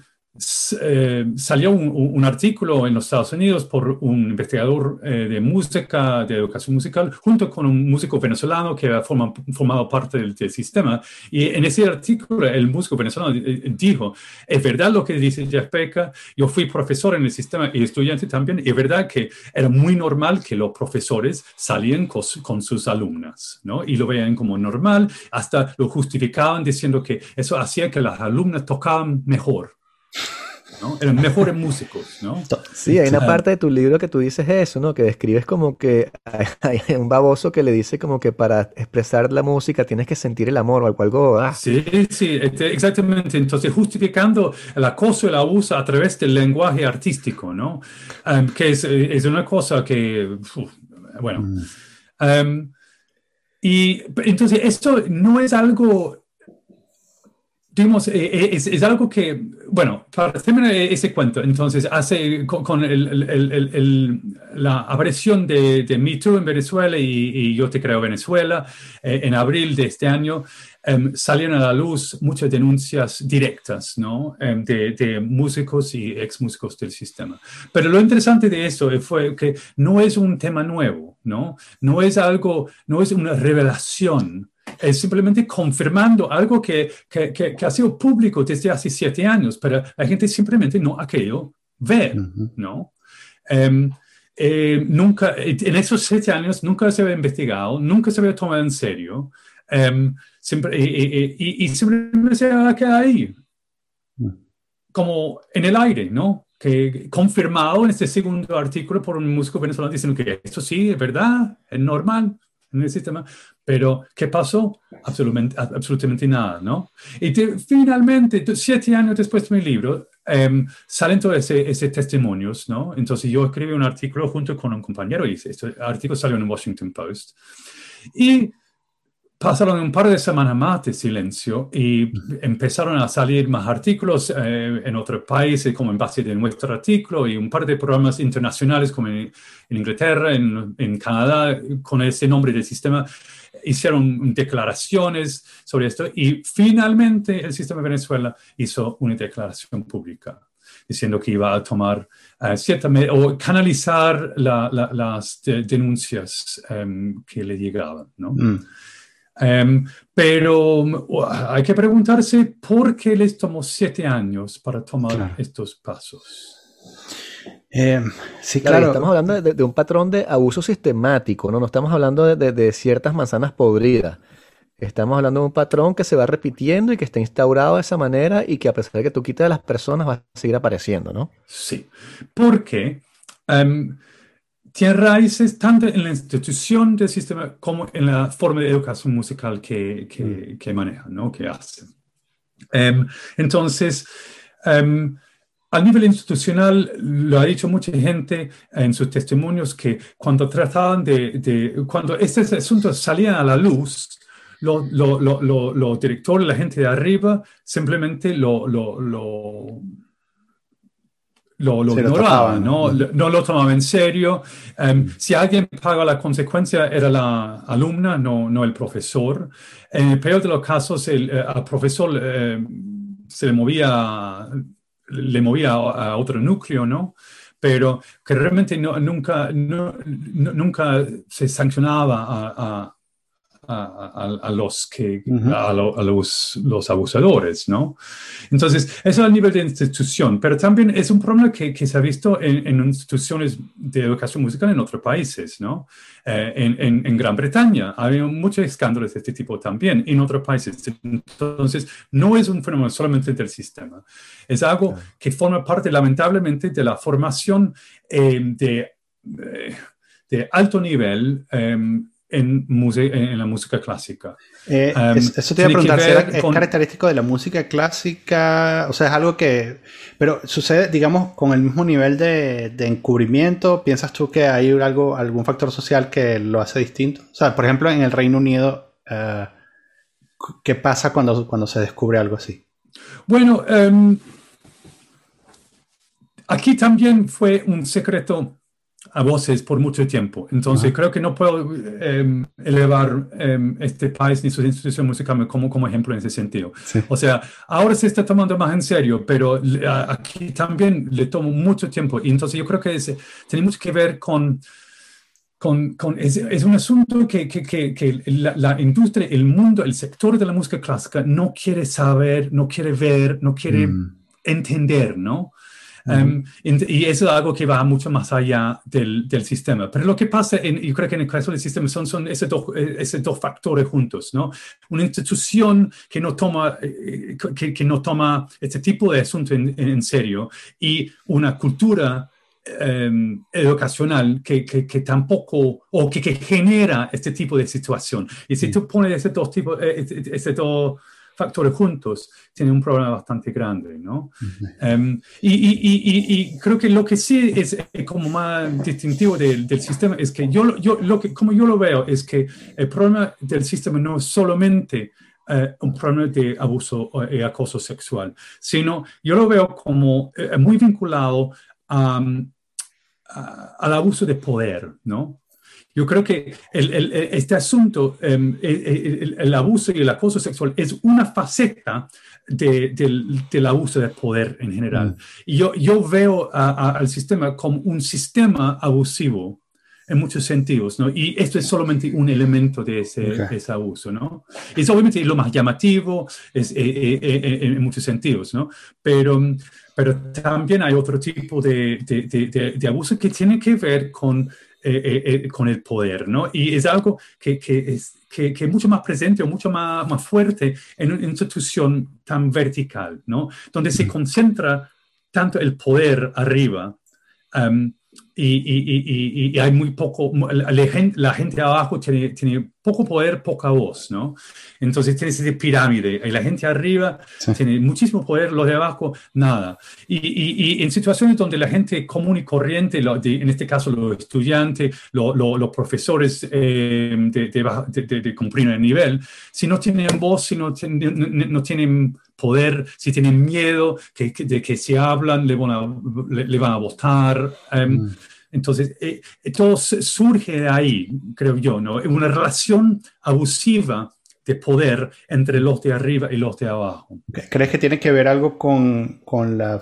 eh, salió un, artículo en los Estados Unidos por un investigador eh, de música, de educación musical, junto con un músico venezolano que ha formado parte del, sistema. Y en ese artículo, el músico venezolano eh, dijo, es verdad lo que dice Jeff Becker, yo fui profesor en el sistema y estudiante también, y es verdad que era muy normal que los profesores salían con, con sus alumnas, ¿no? Y lo veían como normal, hasta lo justificaban diciendo que eso hacía que las alumnas tocaban mejor. ¿No? Eran mejores músicos, ¿no? Sí, hay una parte de tu libro que tú dices eso, ¿no? Que describes como que hay un baboso que le dice como que para expresar la música tienes que sentir el amor o algo. ah. Sí, sí, este, exactamente. Entonces, justificando el acoso y el abuso a través del lenguaje artístico, ¿no? Um, que es, es, una cosa que, bueno. Mm. Um, y entonces, esto no es algo eh, eh, es, algo que, bueno, para terminar ese cuento, entonces, hace con, la aparición de, de, Me Too en Venezuela y, Yo Te Creo Venezuela, eh, en abril de este año, em, salieron a la luz muchas denuncias directas, ¿no? Em, de, de, músicos y ex músicos del sistema. Pero lo interesante de eso fue que no es un tema nuevo, ¿no? No es algo, no es una revelación es simplemente confirmando algo que, que, que, ha sido público desde hace siete años, pero la gente simplemente no ha querido ver, ¿no? Em, eh, nunca, en esos siete años nunca se había investigado, nunca se había tomado en serio, em, siempre, y, y, simplemente se ha quedado ahí, mm. como en el aire, ¿no? que confirmado en este segundo artículo por un músico venezolano diciendo que esto sí es verdad, es normal, en el sistema, pero ¿qué pasó? Absolutamente, absolutamente nada, ¿no? Y finalmente, siete años después de mi libro, em, salen todos esos testimonios, ¿no? Entonces yo escribí un artículo junto con un compañero y este artículo salió en el Washington Post. Y pasaron un par de semanas más de silencio y empezaron a salir más artículos eh, en otros países como en base de nuestro artículo y un par de programas internacionales como en, Inglaterra, en, en, Canadá, con ese nombre del sistema, hicieron declaraciones sobre esto y finalmente el sistema de Venezuela hizo una declaración pública diciendo que iba a tomar uh, cierta o canalizar las denuncias em, que le llegaban, ¿no? Mm. Em, pero uh, hay que preguntarse por qué les tomó siete años para tomar estos pasos. Em, sí, claro. Estamos hablando de, un patrón de abuso sistemático, ¿no? No estamos hablando de, ciertas manzanas podridas. Estamos hablando de un patrón que se va repitiendo y que está instaurado de esa manera y que a pesar de que tú quites a las personas va a seguir apareciendo, ¿no? Sí, porque um, tiene raíces tanto en la institución del sistema como en la forma de educación musical que, que, mm. maneja, ¿no? que hace. Em, entonces, um, a nivel institucional, lo ha dicho mucha gente en sus testimonios, que cuando trataban de, de cuando estos asuntos salían a la luz, los lo, lo, directores, la gente de arriba, simplemente lo, lo, lo ignoraban, ¿no? no lo tomaban en serio. Um, si alguien pagaba la consecuencia era la alumna, no, no el profesor. En el peor de los casos, el, eh, al profesor eh, se le movía, le movía a, otro núcleo, ¿no? Pero que realmente no, nunca, no, nunca se sancionaba a a, los, que, a, los, los, abusadores, ¿no? Entonces, eso a nivel de institución, pero también es un problema que, que se ha visto en, en, instituciones de educación musical en otros países, ¿no? Eh, en, en, Gran Bretaña ha habido muchos escándalos de este tipo también, en otros países. Entonces, no es un fenómeno solamente del sistema, es algo que forma parte, lamentablemente, de la formación eh, de, eh, de, alto nivel en, en la música clásica. Eh, um, eso te iba a preguntar, ¿es característico de la música clásica? O sea, es algo que... Pero sucede, digamos, con el mismo nivel de, de encubrimiento. ¿Piensas tú que hay algo, algún factor social que lo hace distinto? O sea, por ejemplo, en el Reino Unido, uh, ¿qué pasa cuando, cuando se descubre algo así? Bueno, um, aquí también fue un secreto a voces por mucho tiempo. Entonces, creo que no puedo em, elevar em, este país ni su institución musical como, como ejemplo en ese sentido. O sea, ahora se está tomando más en serio, pero aquí también le tomo mucho tiempo. Y entonces yo creo que tenemos que ver con... Con, con es, es, un asunto que, que, que, la, la, industria, el mundo, el sector de la música clásica no quiere saber, no quiere ver, no quiere mm. entender, ¿no? Em, y eso es algo que va mucho más allá del, del sistema. Pero lo que pasa, en, yo creo que en el caso del sistema son, son esos, dos, eh, esos dos factores juntos, ¿no? Una institución que no toma, eh, que, que no toma este tipo de asunto en, en serio y una cultura em, educacional que, que, que, tampoco, o que, que, genera este tipo de situación. Y si tú pones estos dos tipos, eh, estos dos factores juntos, tiene un problema bastante grande, ¿no? Em, y, y, y, creo que lo que sí es eh, como más distintivo del, del sistema es que yo, yo, lo que, como yo lo veo, es que el problema del sistema no es solamente eh, un problema de abuso y acoso sexual, sino yo lo veo como eh, muy vinculado a, al abuso de poder, ¿no? Yo creo que este asunto, em, el, abuso y el acoso sexual es una faceta del, abuso de poder en general. Mm. Y yo, yo veo al sistema como un sistema abusivo en muchos sentidos, ¿no? Y esto es solamente un elemento de ese, ese abuso, ¿no? Es obviamente lo más llamativo es, eh, eh, eh, en muchos sentidos, ¿no? Pero, pero también hay otro tipo de, de, de abuso que tiene que ver con eh, eh, eh, con el poder, ¿no? Y es algo que, que es que, que, mucho más presente o mucho más, más fuerte en una institución tan vertical, ¿no? Donde se concentra tanto el poder arriba um, y, y, hay muy poco, la gente, la gente abajo tiene, tiene, poco poder, poca voz, ¿no? Entonces tiene esa pirámide, y la gente arriba tiene muchísimo poder, los de abajo, nada. Y, en situaciones donde la gente común y corriente, en este caso los estudiantes, los profesores eh, de, de, de, cumplir el nivel, si no tienen voz, si no, no tienen poder, si tienen miedo que, de que si hablan le van a, le, van a votar. Em, mm. Entonces, eh, eh, todo surge de ahí, creo yo, ¿no? Una relación abusiva de poder entre los de arriba y los de abajo. ¿Crees que tiene que ver algo con, con la,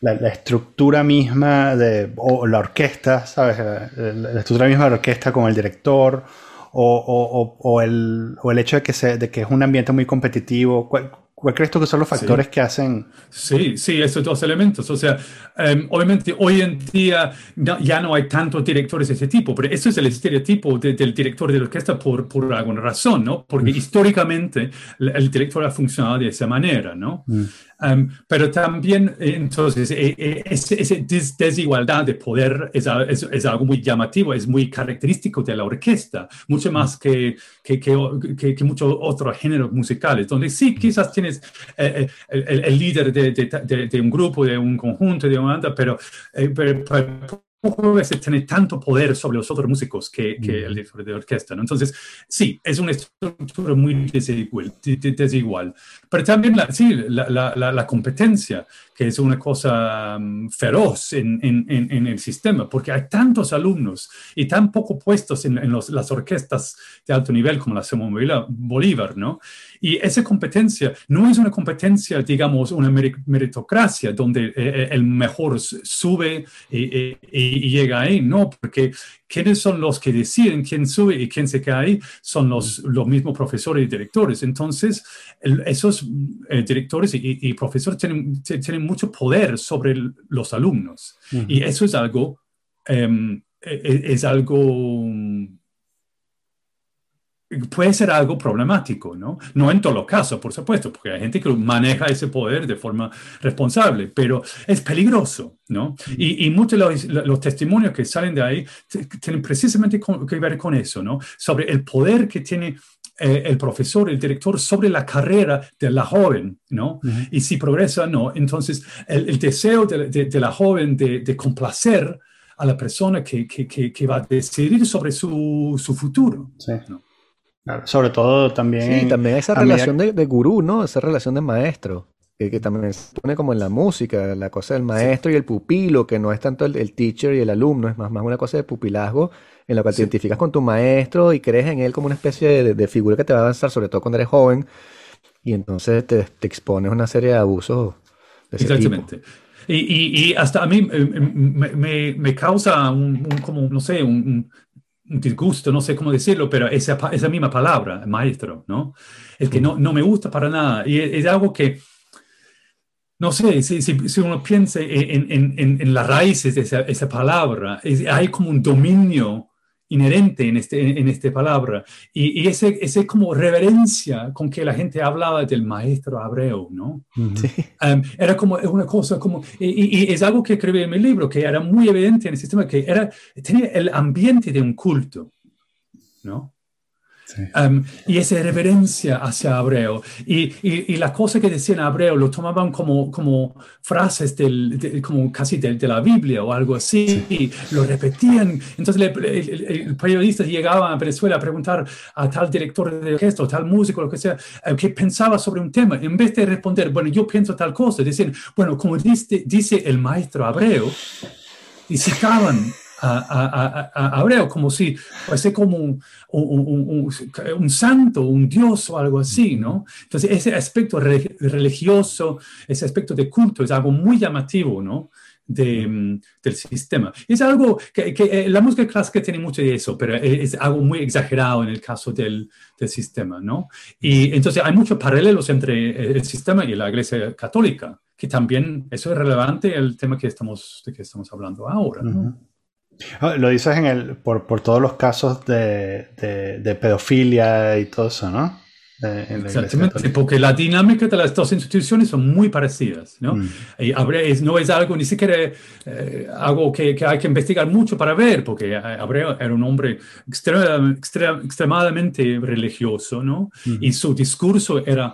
la, estructura misma de, o la orquesta, ¿sabes? La, estructura misma de la orquesta con el director o, o, o, el, o el, hecho de que, se, de que es un ambiente muy competitivo. ¿Cuál crees tú que son los factores que hacen? Sí, sí, esos dos elementos. O sea, em, obviamente hoy en día ya no hay tantos directores de ese tipo, pero eso es el estereotipo del director de orquesta por, por alguna razón, ¿no? Porque históricamente el, director ha funcionado de esa manera, ¿no? Mm. Em, pero también, eh, entonces, eh, eh, esa desigualdad de poder es, es, es, algo muy llamativo, es muy característico de la orquesta, mucho más que, que, que, que muchos otros géneros musicales, donde sí, quizás tienes el, el, líder de, de, de, un grupo, de un conjunto, de una banda, pero, pero, pero a veces tiene tanto poder sobre los otros músicos que, que el director de orquesta, ¿no? Entonces, sí, es una estructura muy desigual, desigual. Pero también la, sí, la, la, la competencia, que es una cosa mm, feroz en, en, en, el sistema, porque hay tantos alumnos y tan poco puestos en, los, las orquestas de alto nivel como la Simón Bolívar, ¿no? Y esa competencia no es una competencia, digamos, una meritocracia donde eh, eh, el mejor sube y, llega ahí, no, porque ¿quiénes son los que deciden quién sube y quién se cae ahí? Son los, los mismos profesores y directores. Entonces, esos eh, directores y, profesores tienen, tienen, mucho poder sobre los alumnos. Y eso es algo, em, e, e, es algo puede ser algo problemático, ¿no? No en todos los casos, por supuesto, porque hay gente que maneja ese poder de forma responsable, pero es peligroso, ¿no? Y, y muchos de los, testimonios que salen de ahí tienen precisamente que ver con eso, ¿no? Sobre el poder que tiene eh, el profesor, el director, sobre la carrera de la joven, ¿no? Y si progresa, no. Entonces, el, deseo de, de, la joven de, de complacer a la persona que, que, que, va a decidir sobre su, su futuro. Sí. ¿no? sobre todo también. Sí, también esa relación de, gurú, ¿no? Esa relación de maestro. que, también se pone como en la música, la cosa del maestro y el pupilo, que no es tanto el, teacher y el alumno, es más, más una cosa de pupilazgo en la cual te identificas con tu maestro y crees en él como una especie de, figura que te va a avanzar, sobre todo cuando eres joven, y entonces te, expones a una serie de abusos. Exactamente. Y, y, hasta a mí eh, me, me, causa un, como, no sé, un, un, disgusto, no sé cómo decirlo, pero esa, esa misma palabra, maestro, ¿no? Es que no, no me gusta para nada. Y es algo que no sé, si, si, uno piensa en, en, en, las raíces de esa, esa palabra, hay como un dominio inherente en, este, en esta palabra. Y, y ese, ese como reverencia con que la gente hablaba del maestro Abreu, ¿no? Um, era como una cosa como, y, y, es algo que escribí en mi libro, que era muy evidente en el sistema, que era, tenía el ambiente de un culto, ¿no? Um, y esa reverencia hacia Abreu. Y, y, la cosa que decían Abreu lo tomaban como, como frases del, como casi de, de, la Biblia o algo así, y lo repetían. Entonces el, periodista llegaba a Venezuela a preguntar a tal director de orquesta o tal músico, lo que sea, eh, qué pensaba sobre un tema. En vez de responder, bueno, yo pienso tal cosa, decían, bueno, como dice, dice el maestro Abreu, y citaban a, a, Abreu, como si fuese como un, un, un, santo, un dios o algo así, ¿no? Entonces, ese aspecto religioso, ese aspecto de culto es algo muy llamativo, ¿no? De, mm, del sistema. Es algo que, que, eh, la música clásica tiene mucho de eso, pero es algo muy exagerado en el caso del, del sistema, ¿no? Y entonces hay muchos paralelos entre eh, el sistema y la Iglesia Católica, que también eso es relevante el tema que estamos, de que estamos hablando ahora, ¿no? Ah, lo dices en el, por, por todos los casos de, de, de, pedofilia y todo eso, ¿no? Exactamente, porque la dinámica de las dos instituciones son muy parecidas, ¿no? Mm. Y no es algo ni siquiera eh, algo que, que, hay que investigar mucho para ver, porque Abreu era un hombre extremadamente religioso, ¿no? Mm. Y su discurso era,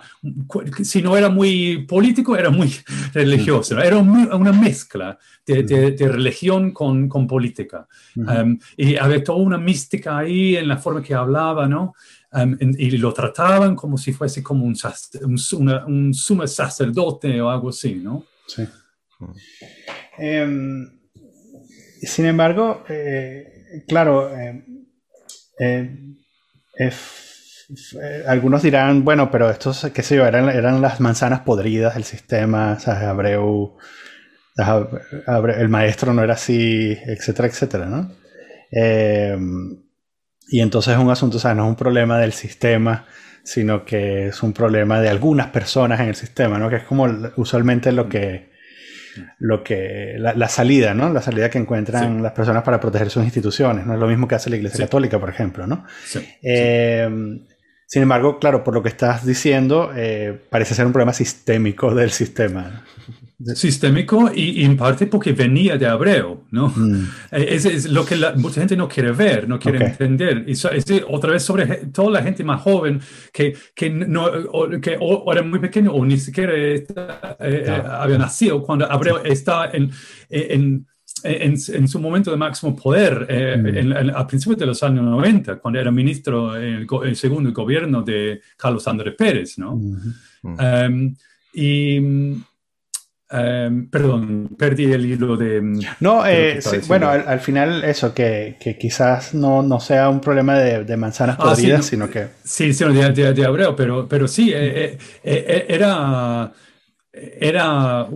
si no era muy político, era muy religioso, ¿no? era una mezcla de, de, de religión con, con política. Um, y había toda una mística ahí en la forma que hablaba, ¿no? Um, y lo trataban como si fuese como un, un, sumo sacerdote o algo así, ¿no? Sí. Em, sin embargo, eh, claro, em, em, eh, algunos dirán, bueno, pero estos, qué sé yo, eran, eran las manzanas podridas del sistema, ¿sabes? Abreu, el maestro no era así, etcétera, etcétera, ¿no? Y entonces es un asunto, o sea, no es un problema del sistema, sino que es un problema de algunas personas en el sistema, ¿no? Que es como usualmente lo que, lo que, la, salida, ¿no? La salida que encuentran las personas para proteger sus instituciones, ¿no? Es lo mismo que hace la Iglesia Católica, por ejemplo, ¿no? Eh, sin embargo, claro, por lo que estás diciendo, eh, parece ser un problema sistémico del sistema sistémico y, en parte porque venía de Abreu, ¿no? Mm. Eh, es, es, lo que la, mucha gente no quiere ver, no quiere entender. Y es otra vez sobre toda la gente más joven que, que, no, o, que o, era muy pequeño o ni siquiera eh, eh, había nacido cuando Abreu estaba en, en en, en, su momento de máximo poder, mm. a principios de los años 90, cuando era ministro en el, segundo gobierno de Carlos Andrés Pérez, ¿no? Mm. Em, y Em, perdón, perdí el hilo de... No, eh, bueno, al, final eso, que, que quizás no, no, sea un problema de, de manzanas ah, podridas, sino que... Sí, sí, de, de, de Abreu, pero, pero sí, eh, eh, era, era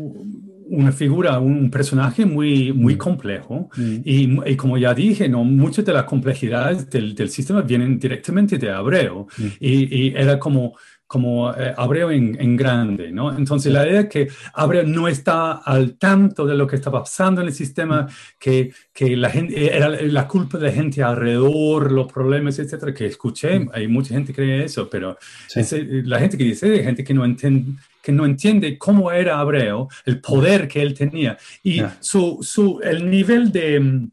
una figura, un personaje muy, muy mm. complejo. Mm. Y, y, como ya dije, ¿no? muchas de las complejidades del, del sistema vienen directamente de Abreu. Mm. Y, y era como como eh, Abreu en, grande, ¿no? Entonces la idea es que Abreu no está al tanto de lo que está pasando en el sistema, que, que la gente, era la culpa de la gente alrededor, los problemas, etcétera, que escuché, mm. hay mucha gente que cree eso, pero la gente que dice, hay gente que no entiende que no entiende cómo era Abreu, el poder que él tenía y su, su, el nivel de,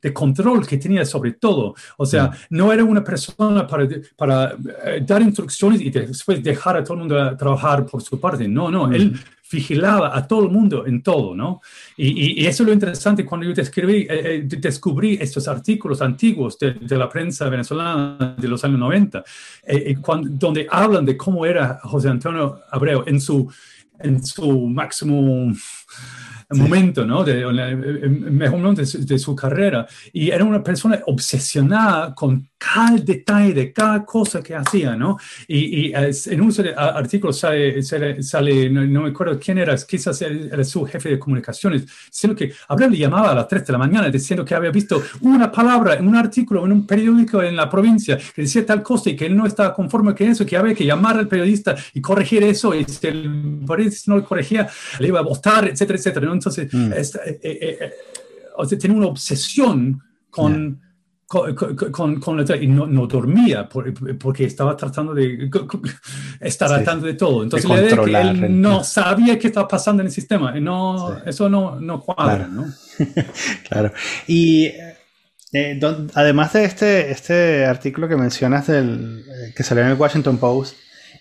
de control que tenía sobre todo. O sea, mm. no era una persona para, para eh, dar instrucciones y después dejar a todo el mundo a trabajar por su parte. No, no, él mm. vigilaba a todo el mundo en todo, ¿no? Y, y, eso es lo interesante cuando yo descubrí, eh, eh, descubrí estos artículos antiguos de, de, la prensa venezolana de los años 90, cuando, donde hablan de cómo era José Antonio Abreu en su en su máximo momento, ¿no? De, mejor momento de su, carrera. Y era una persona obsesionada con cada detalle de cada cosa que hacía, ¿no? Y, en un artículo sale, sale, no, me acuerdo quién era, quizás era su jefe de comunicaciones, diciendo que Abraham le llamaba a las 3 de la mañana diciendo que había visto una palabra en un artículo, en un periódico en la provincia, que decía tal cosa y que él no estaba conforme con eso, que había que llamar al periodista y corregir eso, y si el periodista no lo corregía, le iba a votar, etcétera, etcétera, ¿no? Entonces, mm. eh, eh, eh, o sea, tiene una obsesión con, con, con, la, y no, no dormía porque estaba tratando de estar tratando de todo. Entonces, que él no sabía qué estaba pasando en el sistema. No, Eso no, no cuadra, claro. ¿no? claro. Y además de este, este artículo que mencionas del, que salió en el Washington Post,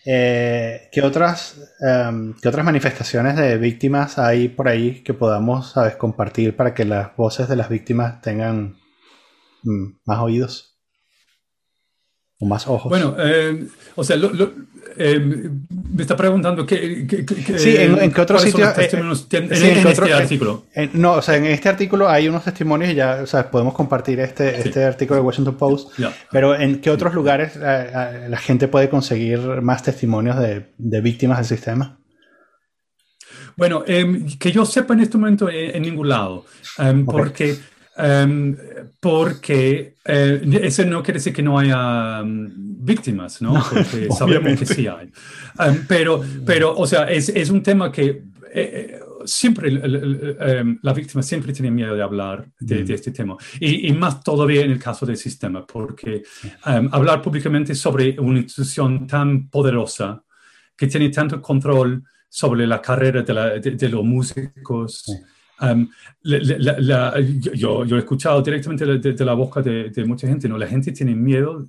eh, ¿qué, otras, em, ¿Qué otras manifestaciones de víctimas hay por ahí que podamos ¿sabes? compartir para que las voces de las víctimas tengan más oídos? O más ojos. Bueno, eh, o sea, eh, me está preguntando qué, sí, en, qué otros sitios eh, en, este artículo. no, o sea, en este artículo hay unos testimonios y ya, o sea, podemos compartir este, este artículo de Washington Post. Pero en qué otros lugares la gente puede conseguir más testimonios de, de víctimas del sistema? Bueno, em, que yo sepa en este momento en, ningún lado, em, porque Em, porque eh, eso no quiere decir que no haya um, víctimas, ¿no? Porque sabemos que sí hay. Um, pero, pero, o sea, es, es un tema que eh, eh, siempre em, la víctima siempre tiene miedo de hablar de, de mm. este tema. Y, y, más todavía en el caso del sistema, porque um, hablar públicamente sobre una institución tan poderosa que tiene tanto control sobre la carrera de, la, de, los músicos. Um, yo, yo, he escuchado directamente de, la boca de, mucha gente, ¿no? La gente tiene miedo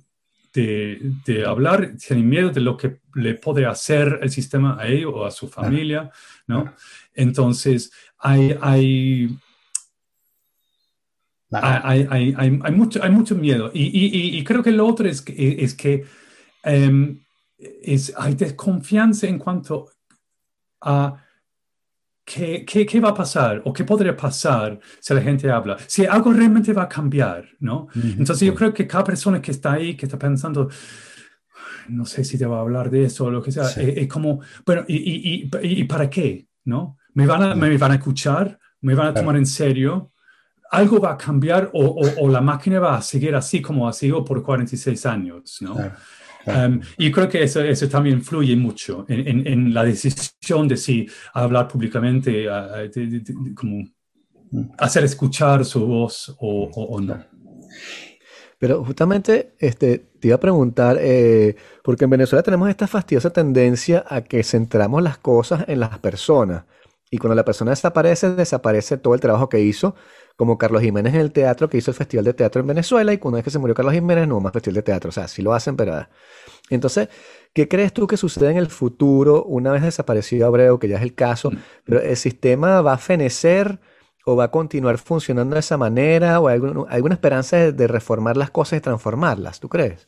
de, de, hablar, tiene miedo de lo que le puede hacer el sistema a ellos o a su familia, ¿no? Entonces, hay, hay, hay, hay, hay, mucho, hay mucho miedo. Y, y, y, creo que lo otro es que, es que um, es, hay desconfianza en cuanto a ¿Qué, qué, va a pasar o qué podría pasar si la gente habla? Si algo realmente va a cambiar, ¿no? Entonces yo creo que cada persona que está ahí, que está pensando, no sé si te va a hablar de eso o lo que sea, eh, es, como, bueno, y, y, y, para qué? ¿No? ¿Me van, a, ¿Me van a escuchar? ¿Me van a tomar en serio? ¿Algo va a cambiar o, o, la máquina va a seguir así como ha sido por 46 años? ¿no? Um, y creo que eso, eso, también influye mucho en, en, la decisión de si hablar públicamente, como mm. hacer escuchar su voz o, o, no. Pero justamente este, te iba a preguntar, eh, porque en Venezuela tenemos esta fastidiosa tendencia a que centramos las cosas en las personas. Y cuando la persona desaparece, desaparece todo el trabajo que hizo, como Carlos Jiménez en el teatro, que hizo el Festival de Teatro en Venezuela, y cuando es que se murió Carlos Jiménez, no hubo más Festival de Teatro. O sea, sí lo hacen, pero... Entonces, ¿qué crees tú que sucede en el futuro una vez desaparecido Abreu, que ya es el caso? Mm. Pero el sistema va a fenecer o va a continuar funcionando de esa manera, o hay alguna esperanza de reformar las cosas y transformarlas, ¿tú crees?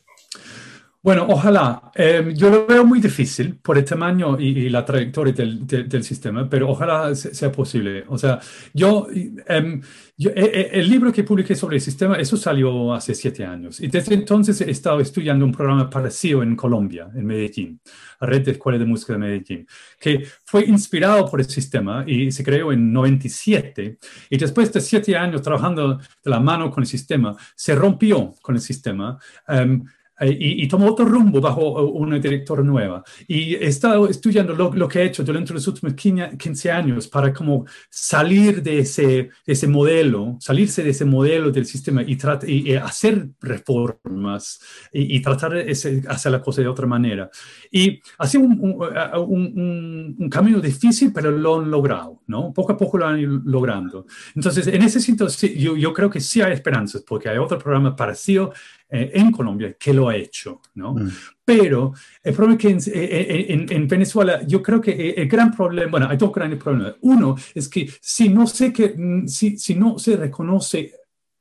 Bueno, ojalá. Em, yo lo veo muy difícil por el tamaño y, la trayectoria del, del, sistema, pero ojalá sea posible. O sea, yo, em, yo e, e, el libro que publiqué sobre el sistema, eso salió hace siete años. Y desde entonces he estado estudiando un programa parecido en Colombia, en Medellín, la Red de Escuela de Música de Medellín, que fue inspirado por el sistema y se creó en 97. Y después de siete años trabajando de la mano con el sistema, se rompió con el sistema. Um, eh, y, tomó otro rumbo bajo eh, una directora nueva. Y he estado estudiando lo, que he hecho durante los últimos 15 años para como salir de ese, ese modelo, salirse de ese modelo del sistema y, y, hacer reformas y, tratar de hacer la cosa de otra manera. Y ha sido un, un, un, camino difícil, pero lo han logrado, ¿no? Poco a poco lo han ido logrando. Entonces, en ese sentido, yo, yo creo que sí hay esperanzas, porque hay otro programa parecido eh, en Colombia que lo ha hecho, ¿no? Mm. Pero el problema es que eh, eh, en, en, Venezuela yo creo que el gran problema, bueno, hay dos grandes problemas. Uno es que si no, sé que, mm, si, si no se reconoce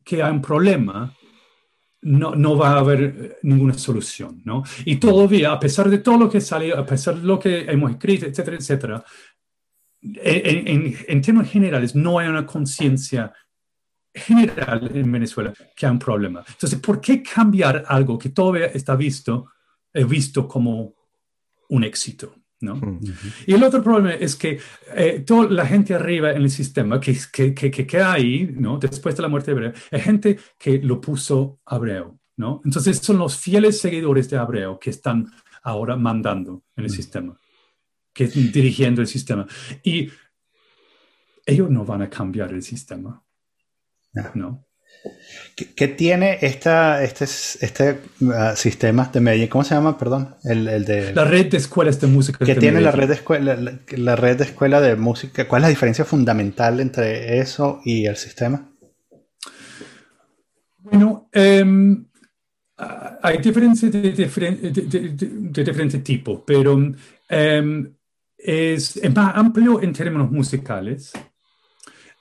que hay un problema, no, no, va a haber ninguna solución, ¿no? Y todavía, a pesar de todo lo que salió, a pesar de lo que hemos escrito, etcétera, etcétera, en, en, términos generales, no hay una conciencia general en Venezuela que hay un problema. Entonces, ¿por qué cambiar algo que todavía está visto, eh, visto como un éxito? ¿no? Mm. Y el otro problema es que eh, toda la gente arriba en el sistema que, que, que, que queda ahí, ¿no? después de la muerte de Abreu, es gente que lo puso Abreu. ¿no? Entonces son los fieles seguidores de Abreu que están ahora mandando en el mm. sistema, que dirigiendo el sistema. Y ellos no van a cambiar el sistema. ¿No? ¿Qué, tiene esta, este, este uh, sistema de Medellín? ¿Cómo se llama? Perdón. El, de, la red de escuelas de música. ¿Qué tiene la red, de escuela, la, red de escuela de música? ¿Cuál es la diferencia fundamental entre eso y el sistema? Bueno, em, hay diferencias de, de, diferente tipo, pero em, es, es, más amplio en términos musicales.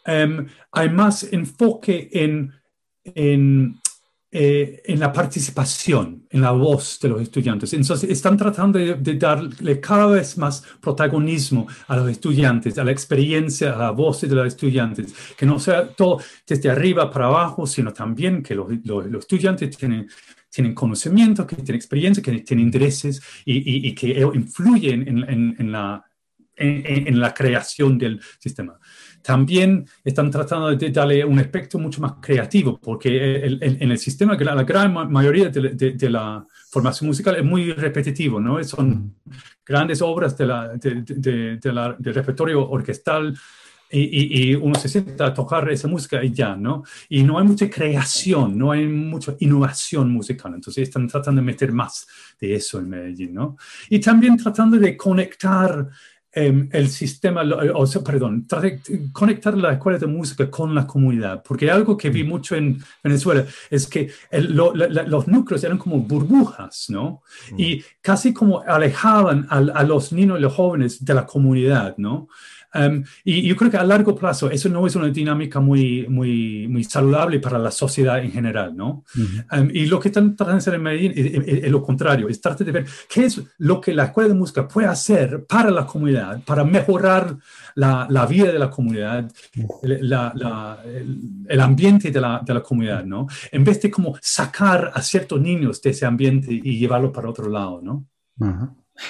Em, hay más enfoque en, en, eh, en, la participación, en la voz de los estudiantes. Entonces, están tratando de, darle cada vez más protagonismo a los estudiantes, a la experiencia, a la voz de los estudiantes, que no sea todo desde arriba para abajo, sino también que los, los, estudiantes tienen tienen conocimiento, que tienen experiencia, que tienen intereses y, y, que influyen en, en, en la, en, la creación del sistema también están tratando de darle un aspecto mucho más creativo, porque en el sistema, la gran mayoría de, la formación musical es muy repetitivo, ¿no? Son grandes obras de la, del repertorio orquestal y, uno se sienta a tocar esa música y ya, ¿no? Y no hay mucha creación, no hay mucha innovación musical, entonces están tratando de meter más de eso en Medellín, ¿no? Y también tratando de conectar Em, el sistema, o sea, perdón, conectar la escuela de música con la comunidad, porque algo que vi mm. mucho en Venezuela es que los núcleos eran como burbujas, ¿no? Mm. Y casi como alejaban a, a, los niños y los jóvenes de la comunidad, ¿no? Um, y yo creo que a largo plazo eso no es una dinámica muy, muy, muy saludable para la sociedad en general, ¿no? Um, y lo que están tratando de hacer en Medellín es, lo contrario, es tratar de ver qué es lo que la escuela de música puede hacer para la comunidad, para mejorar la, la vida de la comunidad, la, la, el, ambiente de la, de la, comunidad, ¿no? En vez de como sacar a ciertos niños de ese ambiente y llevarlo para otro lado, ¿no?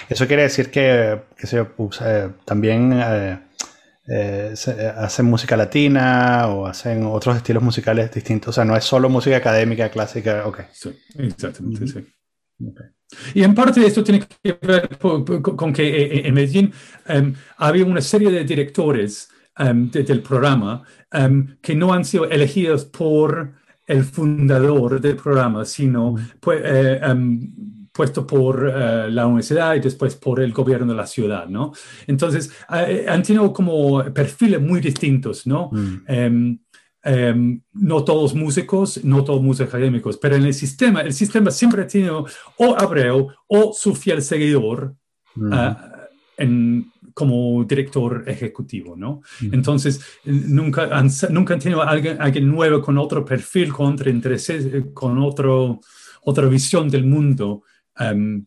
Eso quiere decir que, que se, eh, también eh, eh, eh, hacen música latina o hacen otros estilos musicales distintos. O sea, no es solo música académica, clásica. Ok. Sí, exactamente, sí. Y en parte esto tiene que ver con, que eh, en Medellín em, había una serie de directores em, del programa em, que no han sido elegidos por el fundador del programa, sino pues, puesto por eh, la universidad y después por el gobierno de la ciudad, ¿no? Entonces, eh, han tenido como perfiles muy distintos, ¿no? Mm. Em, em, no todos músicos, no todos músicos académicos, pero en el sistema, el sistema siempre ha tenido o Abreu o su fiel seguidor mm. eh, en, como director ejecutivo, ¿no? Mm. Entonces, nunca han, nunca han tenido alguien, alguien nuevo con otro perfil, con otro interés, con otro, otra visión del mundo Em,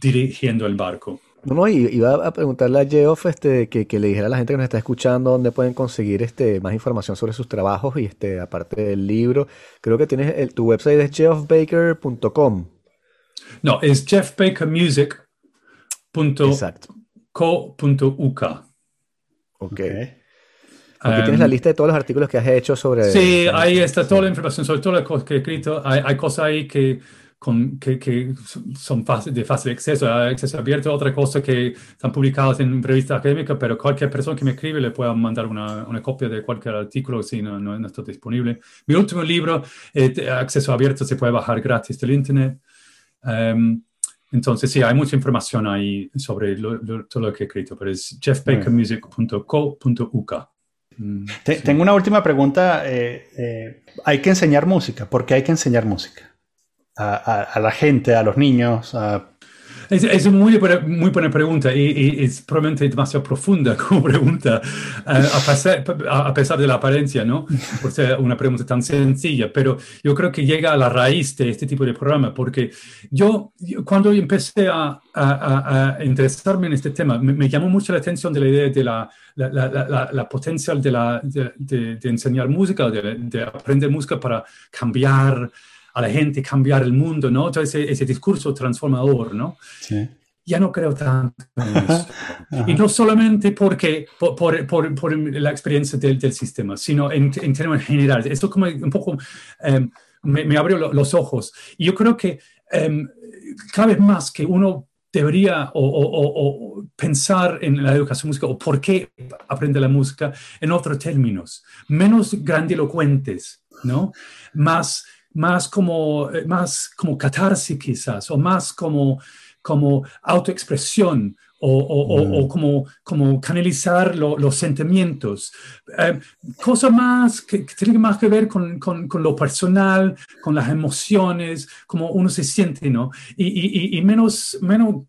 dirigiendo el barco. No, iba a preguntarle a Geoff este, que, le dijera a la gente que nos está escuchando dónde pueden conseguir este, más información sobre sus trabajos y este, aparte del libro. Creo que tienes el, tu website es geoffbaker.com. No, es jeffbakermusic.co.uk. Ok. Aquí tienes la em, lista de todos los artículos que has hecho sobre... Sí, ahí está toda la información sobre todas las cosas que he escrito. Hay, hay cosas ahí que con, que, que, son de fácil acceso, acceso abierto, otra cosa que están publicadas en revistas académicas, pero cualquier persona que me escribe le pueda mandar una, una copia de cualquier artículo si no, no, está disponible. Mi último libro, eh, acceso abierto, se puede bajar gratis del Internet. Um, entonces, sí, hay mucha información ahí sobre todo lo que he escrito, pero es jeffbakermusic.co.uk. Mm, tengo una última pregunta. Eh, eh, hay que enseñar música. ¿Por qué hay que enseñar música? A, la gente, a los niños? Es, es muy, buena, muy buena pregunta y, es probablemente demasiado profunda como pregunta, eh, a, pesar, a, pesar, de la apariencia, ¿no? Por ser una pregunta tan sencilla, pero yo creo que llega a la raíz de este tipo de programa, porque yo, cuando empecé a, a, interesarme en este tema, me, llamó mucho la atención de la idea de la, la, la, la potencial de, de, de, enseñar música, de, de aprender música para cambiar a la gente, cambiar el mundo, ¿no? Todo ese, ese discurso transformador, ¿no? Sí. Ya no creo tanto en eso. Y no solamente porque, por, por, por, la experiencia del, del, sistema, sino en, en términos generales. Esto como un poco em, me, me, abrió los ojos. Y yo creo que um, cada vez más que uno debería o, o, o, pensar en la educación musical o por qué aprende la música en otros términos, menos grandilocuentes, ¿no? Más más como, eh, más como catarsis quizás, o más como, como autoexpresión, o, o, mm. como, como canalizar los sentimientos. Eh, cosa más que, tiene más que ver con, con, con, lo personal, con las emociones, como uno se siente, ¿no? Y, y, y menos, menos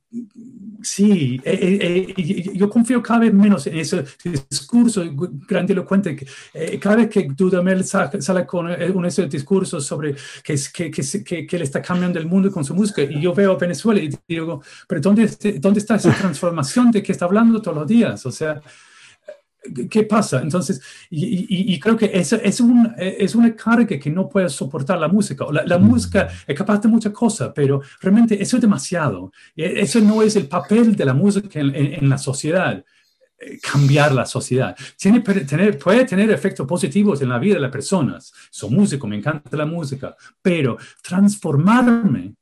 Sí, eh, eh, yo confío cada vez menos en ese discurso grandilocuente. cada vez que Dudamel sale con un ese discurso sobre que, que, que, que, él está cambiando el mundo con su música, y yo veo a Venezuela y digo, pero ¿dónde, ¿dónde está esa transformación de que está hablando todos los días? O sea, ¿Qué pasa? Entonces, y, creo que es, es, un, es, una carga que no puede soportar la música. La, la música es capaz de muchas cosas, pero realmente eso es demasiado. E, eso no es el papel de la música en, en, la sociedad eh, cambiar la sociedad. Tiene, tener, puede tener efectos positivos en la vida de las personas. Soy músico, me encanta la música, pero transformarme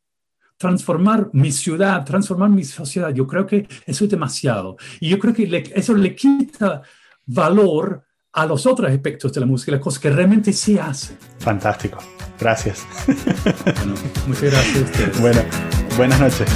transformar mi ciudad, transformar mi sociedad, yo creo que eso es demasiado. Y yo creo que eso le quita valor a los otros aspectos de la música, las cosas que realmente sí hace. Fantástico. Gracias. Bueno, muchas gracias a ustedes. Bueno, buenas noches.